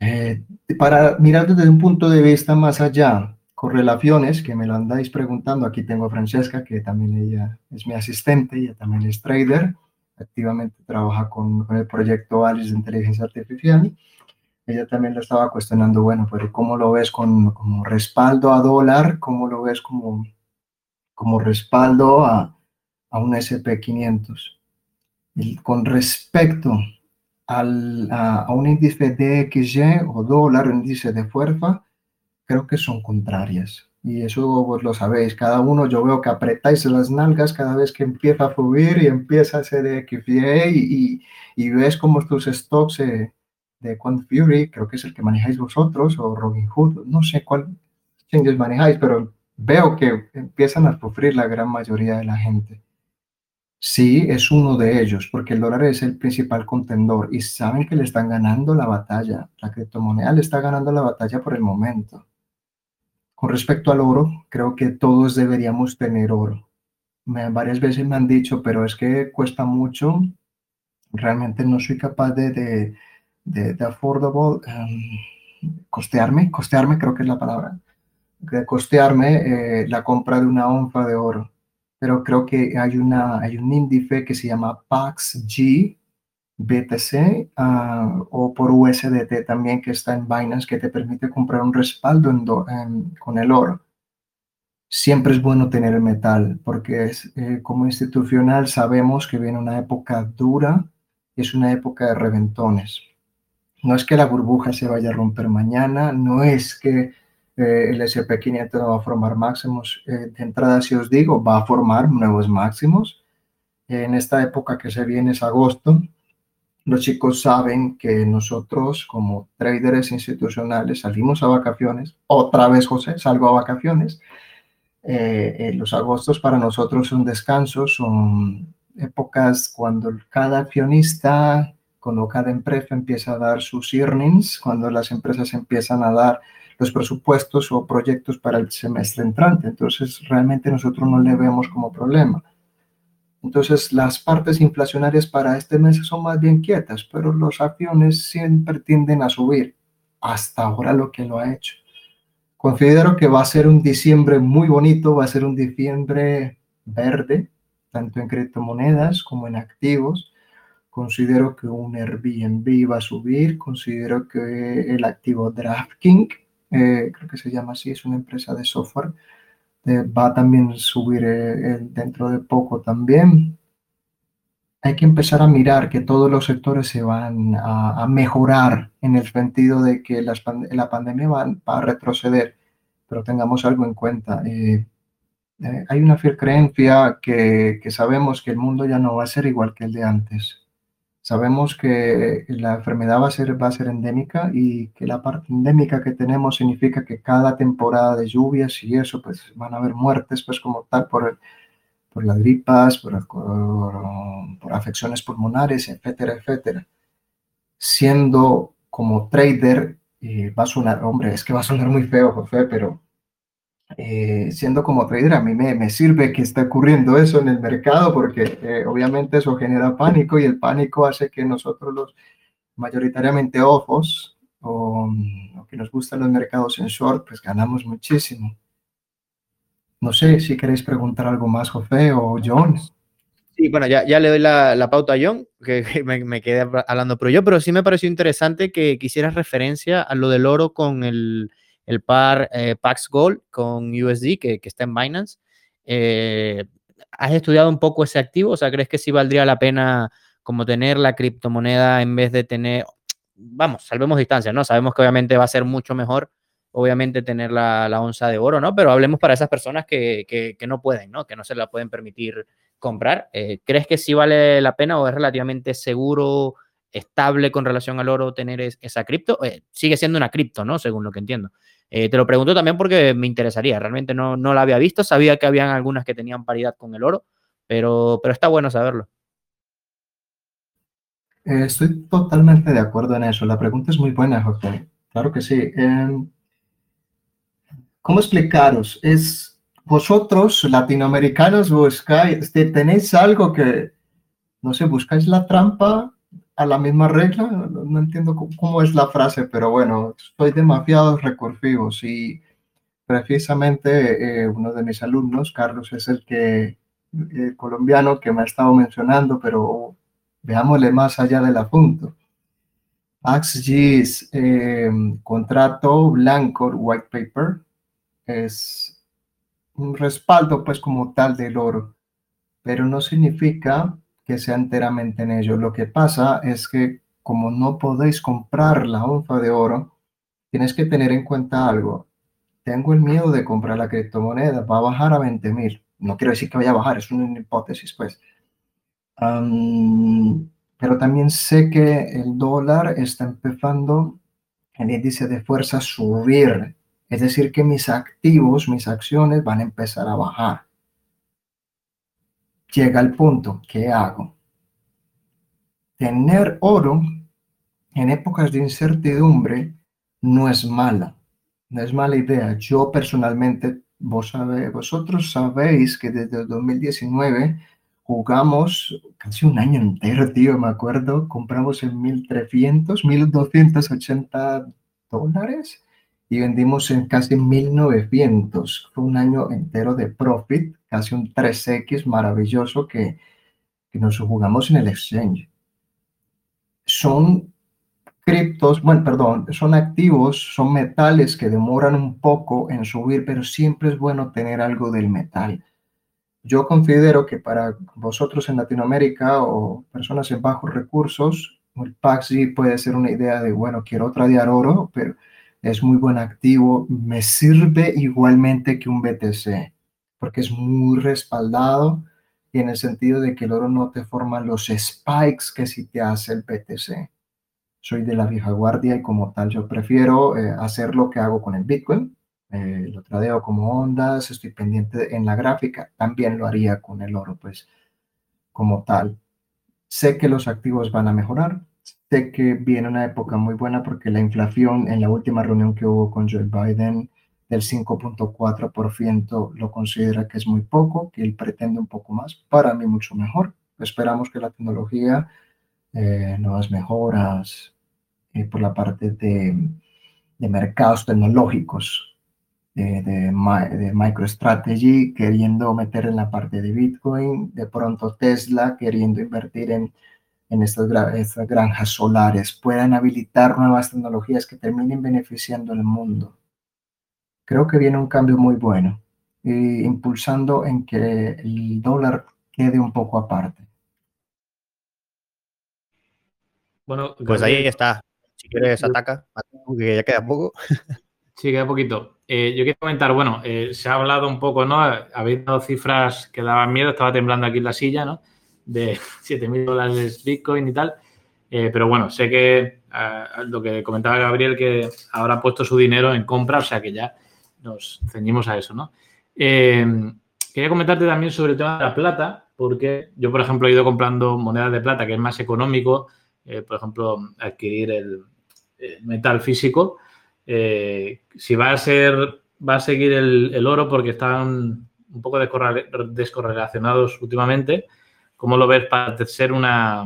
B: Eh, para mirar desde un punto de vista más allá, correlaciones, que me lo andáis preguntando, aquí tengo a Francesca, que también ella es mi asistente, ella también es trader, activamente trabaja con, con el proyecto Alice de inteligencia artificial. Ella también lo estaba cuestionando, bueno, pero ¿cómo lo ves con, como respaldo a dólar? ¿Cómo lo ves como, como respaldo a, a un SP500? Y con respecto a, un índice de XY o dólar, índice de fuerza, creo que son contrarias. Y eso vos lo sabéis, cada uno yo veo que apretáis las nalgas cada vez que empieza a subir y empieza a ser XY y, y, ves como tus stocks de Quant Fury, creo que es el que manejáis vosotros, o Robinhood, no sé cuál changes manejáis, pero veo que empiezan a sufrir la gran mayoría de la gente. Sí, es uno de ellos, porque el dólar es el principal contendor y saben que le están ganando la batalla. La criptomoneda le está ganando la batalla por el momento. Con respecto al oro, creo que todos deberíamos tener oro. Me, varias veces me han dicho, pero es que cuesta mucho. Realmente no soy capaz de, de, de, affordable, em, costearme, costearme creo que es la palabra, de costearme eh, la compra de una onza de oro pero creo que hay, una, hay un índice que se llama PAX-G BTC ah, o por USDT también que está en Binance que te permite comprar un respaldo con el oro. Siempre es bueno tener el metal porque es, eh, como institucional sabemos que viene una época dura, es una época de reventones. No es que la burbuja se vaya a romper mañana, no es que eh, el SP500 no va a formar máximos. Eh, de entrada, si os digo, va a formar nuevos máximos. en esta época que se viene es agosto. Los chicos saben que nosotros como traders institucionales salimos a vacaciones. Otra vez, José, salgo a vacaciones. Eh, los agostos para nosotros son descansos, son épocas cuando cada accionista, cuando cada empresa empieza a dar sus earnings, cuando las empresas empiezan a dar los presupuestos o proyectos para el semestre entrante. Entonces, realmente nosotros no le vemos como problema. Entonces, las partes inflacionarias para este mes son más bien quietas, pero los acciones siempre tienden a subir. Hasta ahora lo que lo ha hecho. Considero que va a ser un diciembre muy bonito, va a ser un diciembre verde, tanto en criptomonedas como en activos. Considero que un Airbnb va a subir, considero que el activo DraftKings eh, creo que se llama así, es una empresa de software, eh, va a también subir eh, dentro de poco también. Hay que empezar a mirar que todos los sectores se van a, mejorar en el sentido de que la pandemia va, a retroceder, pero tengamos algo en cuenta. hay una fiel creencia que, que sabemos que el mundo ya no va a ser igual que el de antes Sabemos que la enfermedad va a, ser, va a ser endémica y que la parte endémica que tenemos significa que cada temporada de lluvias y eso, pues van a haber muertes, pues como tal, por, por las gripas, por, por, afecciones pulmonares, etcétera, etcétera. Siendo como trader, eh, va a sonar, hombre, es que va a sonar muy feo, José, pero eh, siendo como trader, a mí me, me, sirve que esté ocurriendo eso en el mercado porque eh, obviamente eso genera pánico y el pánico hace que nosotros los mayoritariamente ojos o, que nos gustan los mercados en short, pues ganamos muchísimo. No sé si queréis preguntar algo más, José o John.
C: Sí, bueno, ya, ya le doy la, la pauta a John, que, me, me, quedé hablando, pero yo, pero sí me pareció interesante que quisieras referencia a lo del oro con el, el par eh, Pax Gold con USD que, está en Binance. Eh, ¿has estudiado un poco ese activo? O sea, ¿crees que sí valdría la pena como tener la criptomoneda en vez de tener, vamos, salvemos distancia, ¿no? Sabemos que obviamente va a ser mucho mejor, obviamente, tener la, onza de oro, ¿no? Pero hablemos para esas personas que, que, no pueden, ¿no? Que no se la pueden permitir comprar. Eh, ¿Crees que sí vale la pena o es relativamente seguro, estable con relación al oro tener es, esa cripto? Eh, sigue siendo una cripto, ¿no? Según lo que entiendo. Eh, te lo pregunto también porque me interesaría. Realmente no, no la había visto. Sabía que habían algunas que tenían paridad con el oro, pero, pero está bueno saberlo.
B: Eh, estoy totalmente de acuerdo en eso. La pregunta es muy buena, José. Claro que sí. Eh, ¿Cómo explicaros? Es vosotros, latinoamericanos, buscáis, tenéis algo que, no sé, buscáis la trampa a la misma regla. No, entiendo cómo, es la frase, pero bueno, soy demasiados recursivos y precisamente eh, uno de mis alumnos, Carlos, es el que, colombiano que me ha estado mencionando, pero veámosle más allá del apunto. AXG's eh, contrato blanco, white paper, es un respaldo pues como tal del oro, pero no significa que sea enteramente en ello. Lo que pasa es que como no podéis comprar la onza de oro, tienes que tener en cuenta algo. Tengo el miedo de comprar la criptomoneda, va a bajar a 20 mil. No quiero decir que vaya a bajar, es una hipótesis pues pero también sé que el dólar está empezando el índice de fuerza a subir. Es decir, que mis activos, mis acciones van a empezar a bajar. Llega el punto, ¿qué hago? Tener oro en épocas de incertidumbre no es mala, no es mala idea. Yo personalmente, vos sabe, vosotros sabéis que desde el 2019 jugamos casi un año entero, tío, me acuerdo, compramos en 1300, 1280 dólares y vendimos en casi 1900. Fue un año entero de profit, casi un 3X maravilloso que, que nos jugamos en el exchange. Son criptos, bueno, perdón, son activos, son metales que demoran un poco en subir, pero siempre es bueno tener algo del metal yo considero que para vosotros en Latinoamérica o personas en bajos recursos, el Paxi puede ser una idea de, bueno, quiero tradear oro, pero es muy buen activo, me sirve igualmente que un BTC, porque es muy respaldado y en el sentido de que el oro no te forma los spikes que si te hace el BTC. Soy de la vieja guardia y como tal yo prefiero eh, hacer lo que hago con el Bitcoin, eh, lo tradeo como ondas, estoy pendiente en la gráfica, también lo haría con el oro, pues como tal. Sé que los activos van a mejorar, sé que viene una época muy buena porque la inflación en la última reunión que hubo con Joe Biden del 5.4% lo considera que es muy poco, que él pretende un poco más, para mí mucho mejor. Esperamos que la tecnología, eh, nuevas mejoras eh, por la parte de, de mercados tecnológicos de, de, de, MicroStrategy queriendo meter en la parte de Bitcoin, de pronto Tesla queriendo invertir en, en estas, estas granjas solares, puedan habilitar nuevas tecnologías que terminen beneficiando al mundo. Creo que viene un cambio muy bueno, y impulsando en que el dólar quede un poco aparte.
C: Bueno, pues ahí está. Si quieres, ataca, porque ya queda poco.
A: Sí, queda poquito. Eh, yo quiero comentar, bueno, eh, se ha hablado un poco, ¿no? Habéis dado cifras que daban miedo, estaba temblando aquí en la silla, ¿no? De 7.000 dólares Bitcoin y tal. Eh, pero bueno, sé que eh, lo que comentaba Gabriel, que habrá puesto su dinero en compra, o sea que ya nos ceñimos a eso, ¿no? Eh, quería comentarte también sobre el tema de la plata, porque yo, por ejemplo, he ido comprando monedas de plata, que es más económico, por ejemplo, adquirir el, metal físico eh, si va a ser, va a seguir el, el oro porque están un poco descorrelacionados últimamente, ¿cómo lo ves para ser una,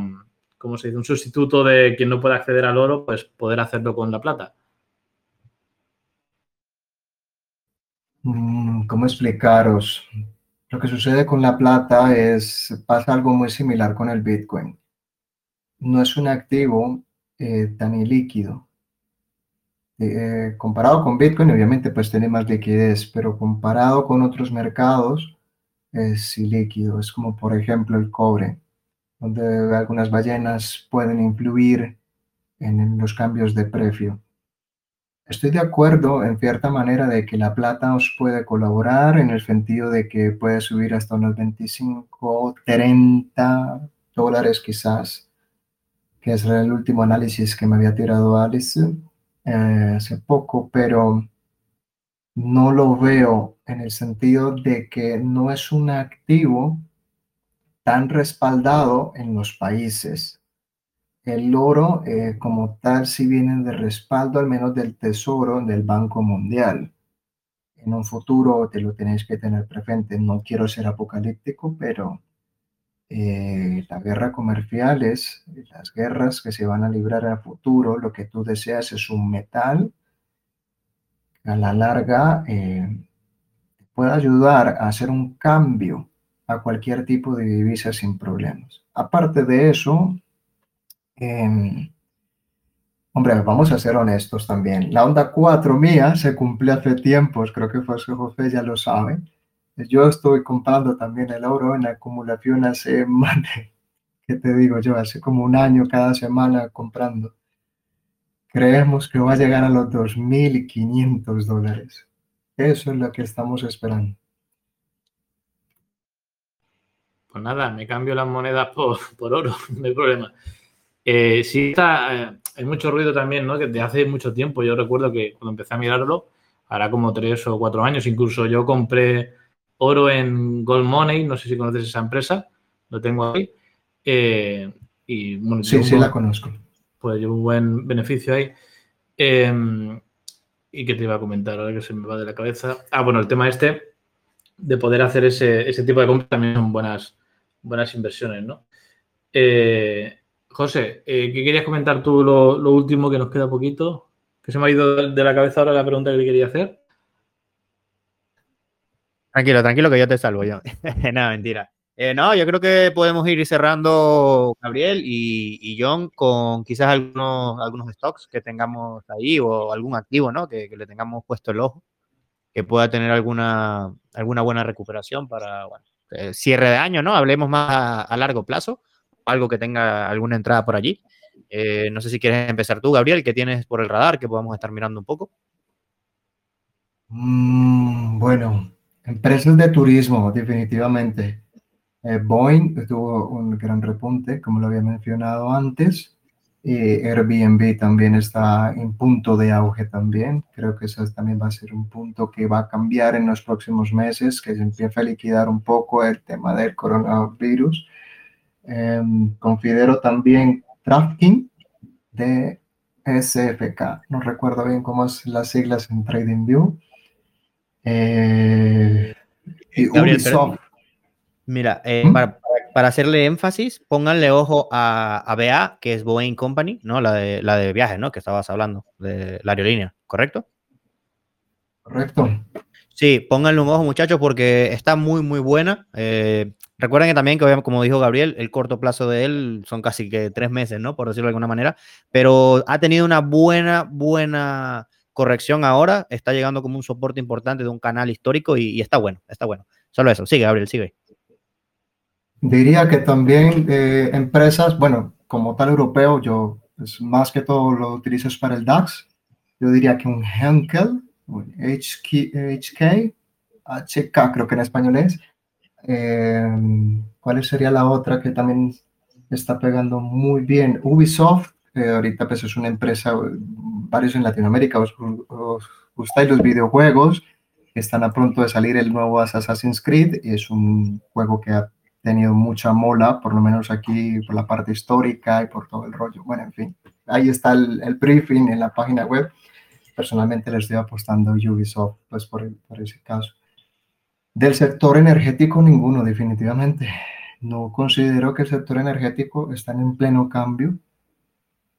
A: como se dice, un sustituto de quien no puede acceder al oro, pues poder hacerlo con la plata?
B: ¿Cómo explicaros? Lo que sucede con la plata es, pasa algo muy similar con el Bitcoin. No es un activo eh, tan ilíquido eh, comparado con Bitcoin, obviamente pues tiene más liquidez, pero comparado con otros mercados, es ilíquido, es como por ejemplo el cobre, donde algunas ballenas pueden influir en los cambios de precio. Estoy de acuerdo en cierta manera de que la plata os puede colaborar en el sentido de que puede subir hasta unos 25, 30 dólares quizás, que es el último análisis que me había tirado Alice eh, hace poco, pero no lo veo en el sentido de que no es un activo tan respaldado en los países el oro eh, como tal si viene de respaldo al menos del tesoro del Banco Mundial. En un futuro te lo tenéis que tener presente. No quiero ser apocalíptico, pero eh, la guerra comercial es las guerras que se van a librar a futuro. Lo que tú deseas es un metal a la larga eh, pueda ayudar a hacer un cambio a cualquier tipo de divisa sin problemas. Aparte de eso, Em, hombre, vamos a ser honestos también. La onda 4 mía se cumplió hace tiempos, creo que fue José ya lo sabe. Yo estoy comprando también el oro en acumulación hace más ¿qué te digo yo? Hace como un año cada semana comprando. Creemos que va a llegar a los 2.500 dólares. Eso es lo que estamos esperando.
A: Pues nada, me cambio las monedas por, por oro, no hay problema. Eh, sí, está, eh, hay mucho ruido también, ¿no? Que de hace mucho tiempo, yo recuerdo que cuando empecé a mirarlo, hará como tres o cuatro años, incluso yo compré oro en Gold Money, no sé si conoces esa empresa, lo tengo ahí. Eh, y,
B: bueno, sí, sí, la conozco.
A: Pues llevo un buen beneficio ahí. Em, ¿Y qué te iba a comentar ahora que se me va de la cabeza? Ah, bueno, el tema este de poder hacer ese, ese tipo de compras también son buenas, buenas inversiones, ¿no? Eh, José, eh, ¿qué querías comentar tú lo, último que nos queda poquito? Que se me ha ido de la cabeza ahora la pregunta que le quería hacer.
C: Tranquilo, tranquilo que yo te salvo yo. Nada, mentira. Eh, no, yo creo que podemos ir cerrando, Gabriel y, John, con quizás algunos, algunos stocks que tengamos ahí o algún activo, ¿no? Que, le tengamos puesto el ojo, que pueda tener alguna, alguna buena recuperación para, bueno, eh, cierre de año, ¿no? Hablemos más a largo plazo algo que tenga alguna entrada por allí. Eh, no sé si quieres empezar tú, Gabriel, que tienes por el radar, que podamos estar mirando un poco.
B: Mm, bueno, empresas de turismo, definitivamente. Eh, Boeing tuvo un gran repunte, como lo había mencionado antes. Y Airbnb también está en punto de auge también. Creo que eso también va a ser un punto que va a cambiar en los próximos meses, que se empieza a liquidar un poco el tema del coronavirus Em, considero también Trafking de SFK. No recuerdo bien cómo es las siglas en TradingView. Eh, y Ubisoft.
C: Mira, eh, ¿Mm? para, hacerle énfasis, pónganle ojo a, a, BA, que es Boeing Company, ¿no? La de, la de viajes, ¿no? Que estabas hablando, de la aerolínea, ¿correcto?
B: Correcto.
C: Sí, pónganle un ojo, muchachos, porque está muy, muy buena. Eh, recuerden que también, que como dijo Gabriel, el corto plazo de él son casi que tres meses, ¿no? Por decirlo de alguna manera. Pero ha tenido una buena, buena corrección ahora. Está llegando como un soporte importante de un canal histórico y, está bueno, está bueno. Solo eso. Sigue, Gabriel, sigue.
B: Diría que también eh, empresas, bueno, como tal europeo, yo pues, más que todo lo utilizo para el DAX. Yo diría que un Henkel HK, HK, HK creo que en español es. Eh, ¿Cuál sería la otra que también está pegando muy bien? Ubisoft, eh, ahorita pues es una empresa, varios en Latinoamérica, os, gustáis los videojuegos, están a pronto de salir el nuevo Assassin's Creed y es un juego que ha tenido mucha mola, por lo menos aquí por la parte histórica y por todo el rollo. Bueno, en fin, ahí está el, el briefing en la página web personalmente le estoy apostando Ubisoft, pues por, por ese caso. Del sector energético, ninguno, definitivamente. No considero que el sector energético está en pleno cambio.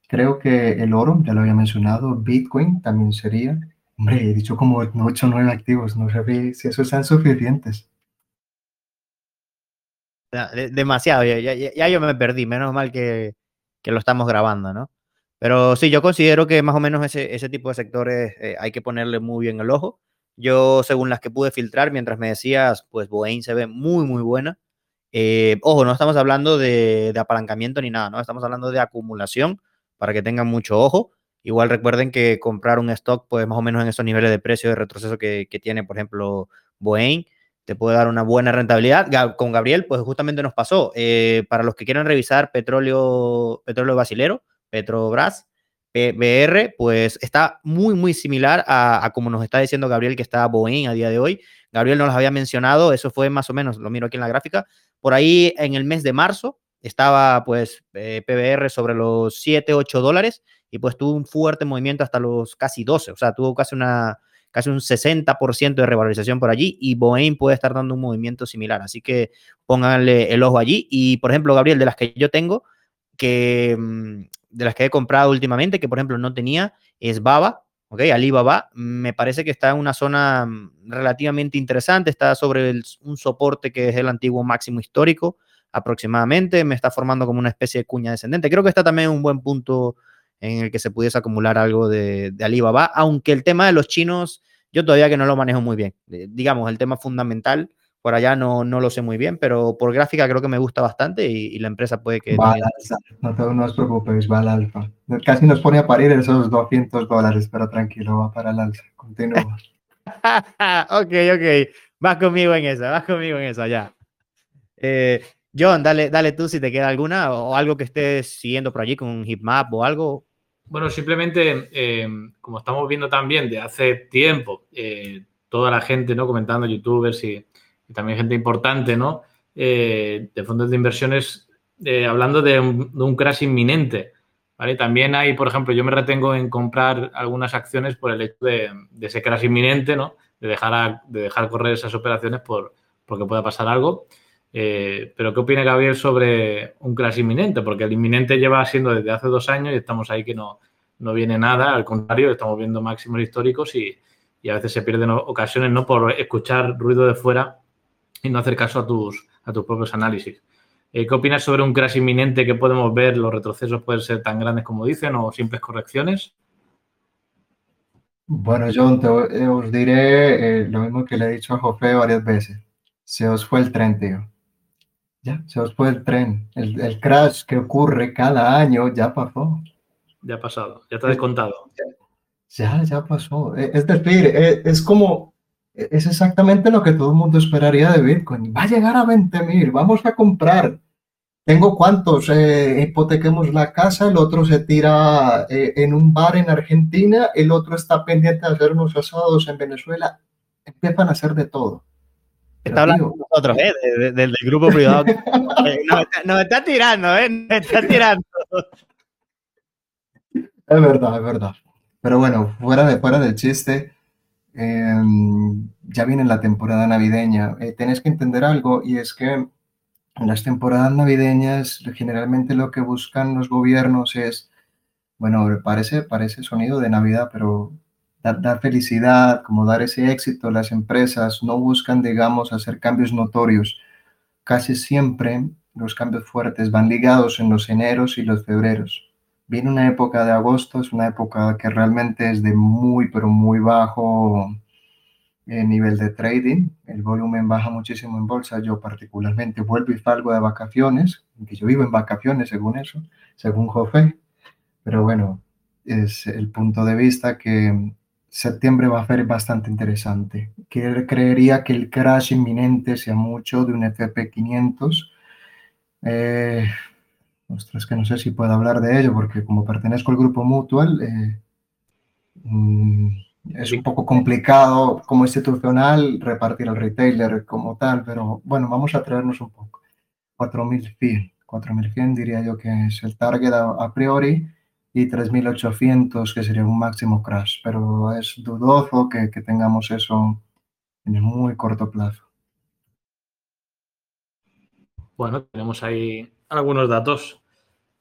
B: Creo que el oro, ya lo había mencionado, Bitcoin también sería. Hombre, he dicho como 8 o 9 activos, no sé si esos sean suficientes.
C: Demasiado, ya, ya, yo me perdí, menos mal que, que lo estamos grabando, ¿no? Pero sí, yo considero que más o menos ese, ese tipo de sectores eh, hay que ponerle muy bien el ojo. Yo, según las que pude filtrar, mientras me decías, pues Boeing se ve muy, muy buena. Eh, ojo, no estamos hablando de, apalancamiento ni nada, ¿no? Estamos hablando de acumulación para que tengan mucho ojo. Igual recuerden que comprar un stock, pues más o menos en esos niveles de precio de retroceso que, tiene, por ejemplo, Boeing, te puede dar una buena rentabilidad. Con Gabriel, pues justamente nos pasó. Eh, para los que quieran revisar petróleo, petróleo basilero, Petrobras, PBR, pues está muy, muy similar a, como nos está diciendo Gabriel que está Boeing a día de hoy. Gabriel nos había mencionado, eso fue más o menos, lo miro aquí en la gráfica, por ahí en el mes de marzo estaba pues eh, PBR sobre los 7, 8 dólares y pues tuvo un fuerte movimiento hasta los casi 12, o sea, tuvo casi una casi un 60% de revalorización por allí y Boeing puede estar dando un movimiento similar, así que pónganle el ojo allí y por ejemplo, Gabriel, de las que yo tengo que mm, de las que he comprado últimamente, que por ejemplo no tenía, es Baba, ¿ok? Alibaba, me parece que está en una zona mm, relativamente interesante, está sobre un soporte que es el antiguo máximo histórico aproximadamente, me está formando como una especie de cuña descendente. Creo que está también un buen punto en el que se pudiese acumular algo de, de Alibaba, aunque el tema de los chinos, yo todavía que no lo manejo muy bien. Eh, digamos, el tema fundamental por allá no, no lo sé muy bien, pero por gráfica creo que me gusta bastante y, la empresa puede que...
B: Va al alza, no, no os preocupéis, va al alfa. Casi nos pone a parir esos 200 dólares, pero tranquilo, va para el alza. Continúa.
C: ok, ok. Vas conmigo en esa, vas conmigo en esa, ya. Eh, John, dale, dale tú si te queda alguna o algo que estés siguiendo por allí con un map o algo.
A: Bueno, simplemente, eh, como estamos viendo también de hace tiempo, eh, toda la gente, ¿no? Comentando, youtubers y y también gente importante, ¿no? Eh, de fondos de inversiones eh, hablando de un, crash inminente. ¿vale? También hay, por ejemplo, yo me retengo en comprar algunas acciones por el hecho de, ese crash inminente, ¿no? De dejar, de dejar correr esas operaciones por, porque pueda pasar algo. Eh, pero, ¿qué opina Gabriel sobre un crash inminente? Porque el inminente lleva siendo desde hace dos años y estamos ahí que no, no viene nada. Al contrario, estamos viendo máximos históricos y, y a veces se pierden ocasiones ¿no? por escuchar ruido de fuera y no hacer caso a tus, a tus propios análisis. Eh, ¿Qué opinas sobre un crash inminente que podemos ver? ¿Los retrocesos pueden ser tan grandes como dicen o simples correcciones?
B: Bueno, John, eh, os diré eh, lo mismo que le he dicho a José varias veces. Se os fue el tren, tío. Ya, se os fue el tren. El, crash que ocurre cada año ya pasó.
A: Ya ha pasado, ya está descontado.
B: Ya, ya pasó. Es decir, es como es exactamente lo que todo el mundo esperaría de Bitcoin. Va a llegar a 20 mil, vamos a comprar. Tengo cuántos, eh, hipotequemos la casa, el otro se tira eh, en un bar en Argentina, el otro está pendiente de hacer unos asados en Venezuela. Empiezan a hacer de todo.
C: Está hablando con nosotros, ¿eh? del grupo privado. nos, está tirando, ¿eh? Nos está tirando.
B: Es verdad, es verdad. Pero bueno, fuera, de, fuera del chiste, Em, ya viene la temporada navideña. Eh, tenés que entender algo y es que en las temporadas navideñas generalmente lo que buscan los gobiernos es, bueno, parece, parece sonido de Navidad, pero dar, felicidad, como dar ese éxito. Las empresas no buscan, digamos, hacer cambios notorios. Casi siempre los cambios fuertes van ligados en los eneros y los febreros viene una época de agosto, es una época que realmente es de muy, pero muy bajo eh, nivel de trading. El volumen baja muchísimo en bolsa. Yo particularmente vuelvo y salgo de vacaciones, que yo vivo en vacaciones según eso, según José. Pero bueno, es el punto de vista que septiembre va a ser bastante interesante. Creería que el crash inminente sea mucho de un FP500. Eh, Ostras, que no sé si puedo hablar de ello, porque como pertenezco al grupo Mutual, eh, mm, es un poco complicado como institucional repartir al retailer como tal, pero bueno, vamos a traernos un poco. 4.100, 4.100 diría yo que es el target a, priori y 3.800 que sería un máximo crash, pero es dudoso que, que tengamos eso en el muy corto plazo.
A: Bueno, tenemos ahí algunos datos.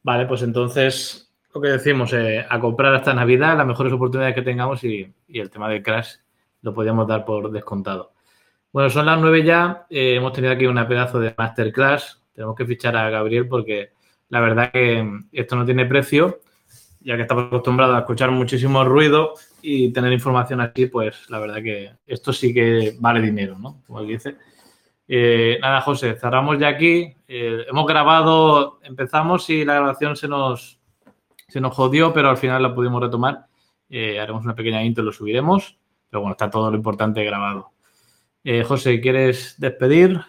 A: Vale, pues entonces lo que decimos, eh, a comprar hasta Navidad, las mejores oportunidades que tengamos y, el tema del crash lo podríamos dar por descontado. Bueno, son las nueve ya, eh, hemos tenido aquí una pedazo de masterclass, tenemos que fichar a Gabriel porque la verdad que esto no tiene precio ya que estamos acostumbrados a escuchar muchísimo ruido y tener información así, pues la verdad que esto sí que vale dinero, ¿no? Como él dice. Eh, nada, José, cerramos ya aquí. Eh, hemos grabado, empezamos y la grabación se nos, se nos jodió, pero al final la pudimos retomar. Eh, haremos una pequeña intro y lo subiremos. Pero bueno, está todo lo importante grabado. José, ¿quieres despedir?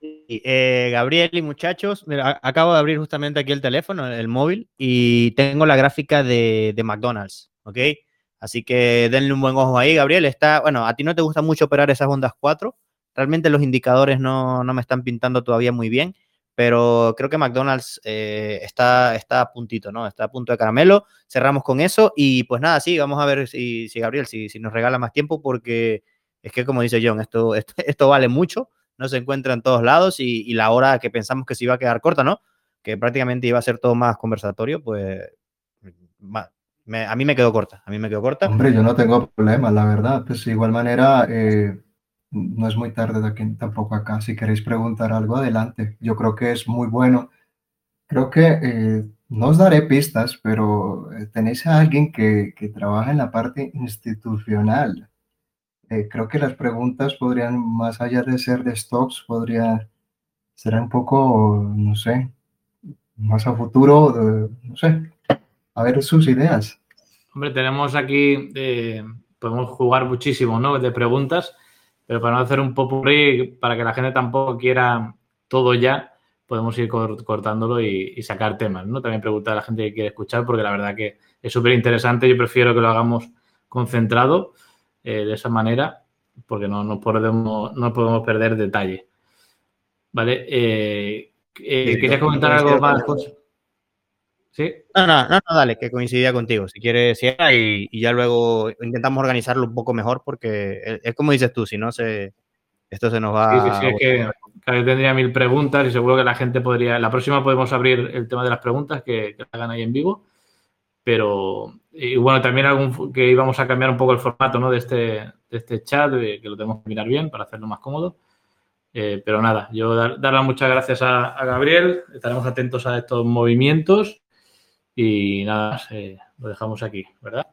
C: Gabriel y muchachos, acabo de abrir justamente aquí el teléfono, el móvil, y tengo la gráfica de, de McDonald's, ¿ok? Así que denle un buen ojo ahí, Gabriel. Está, bueno, a ti no te gusta mucho operar esas ondas 4, Realmente los indicadores no, me están pintando todavía muy bien, pero creo que McDonald's eh, está, está a puntito, ¿no? Está a punto de caramelo. Cerramos con eso y pues nada, sí, vamos a ver si, si Gabriel, si, si, nos regala más tiempo, porque es que como dice John, esto, esto, vale mucho, no se encuentra en todos lados y, la hora que pensamos que se iba a quedar corta, ¿no? Que prácticamente iba a ser todo más conversatorio, pues a mí me quedó corta, a mí me quedó corta.
B: Hombre, yo no tengo problema, la verdad. Pues de igual manera, eh, no es muy tarde de tampoco acá. Si queréis preguntar algo, adelante. Yo creo que es muy bueno. Creo que eh, no os daré pistas, pero eh, tenéis a alguien que, que, trabaja en la parte institucional. Eh, creo que las preguntas podrían, más allá de ser de stocks, podrían ser un poco, no sé, más a futuro, no sé, a ver sus ideas.
A: Hombre, tenemos aquí, podemos jugar muchísimo, ¿no? De preguntas pero para no hacer un popurrí, para que la gente tampoco quiera todo ya, podemos ir cortándolo y, sacar temas, ¿no? También preguntar a la gente que quiere escuchar, porque la verdad que es súper interesante. Yo prefiero que lo hagamos concentrado eh, de esa manera, porque no, no, podemos, no podemos perder detalle. ¿Vale? Eh, eh, ¿Querías comentar algo más, José?
C: ¿Sí? No, no, no, dale, que coincidía contigo. Si quieres, cierra y, y, ya luego intentamos organizarlo un poco mejor porque es, como dices tú, si no, se, esto se nos va...
A: Sí, sí, sí, es que cada vez tendría mil preguntas y seguro que la gente podría... La próxima podemos abrir el tema de las preguntas que, que hagan ahí en vivo, pero... Y bueno, también algún que íbamos a cambiar un poco el formato ¿no? de, este, de este chat, que lo tenemos que mirar bien para hacerlo más cómodo. Eh, pero nada, yo dar, las muchas gracias a, a Gabriel, estaremos atentos a estos movimientos y nada, eh, lo dejamos aquí, ¿verdad?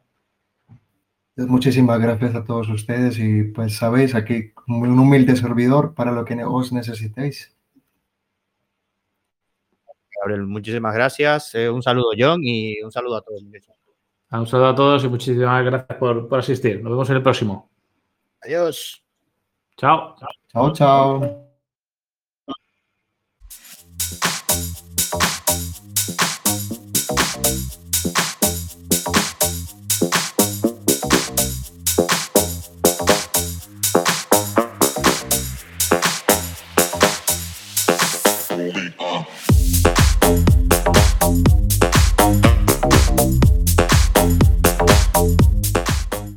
B: Muchísimas gracias a todos ustedes y pues sabéis, aquí un humilde servidor para lo que os necesitéis.
C: Gabriel, muchísimas gracias. Eh, un saludo, John, y un saludo a todos.
A: Un saludo a todos y muchísimas gracias por, por asistir. Nos vemos en el próximo.
C: Adiós.
A: Chao.
B: Chao, chao.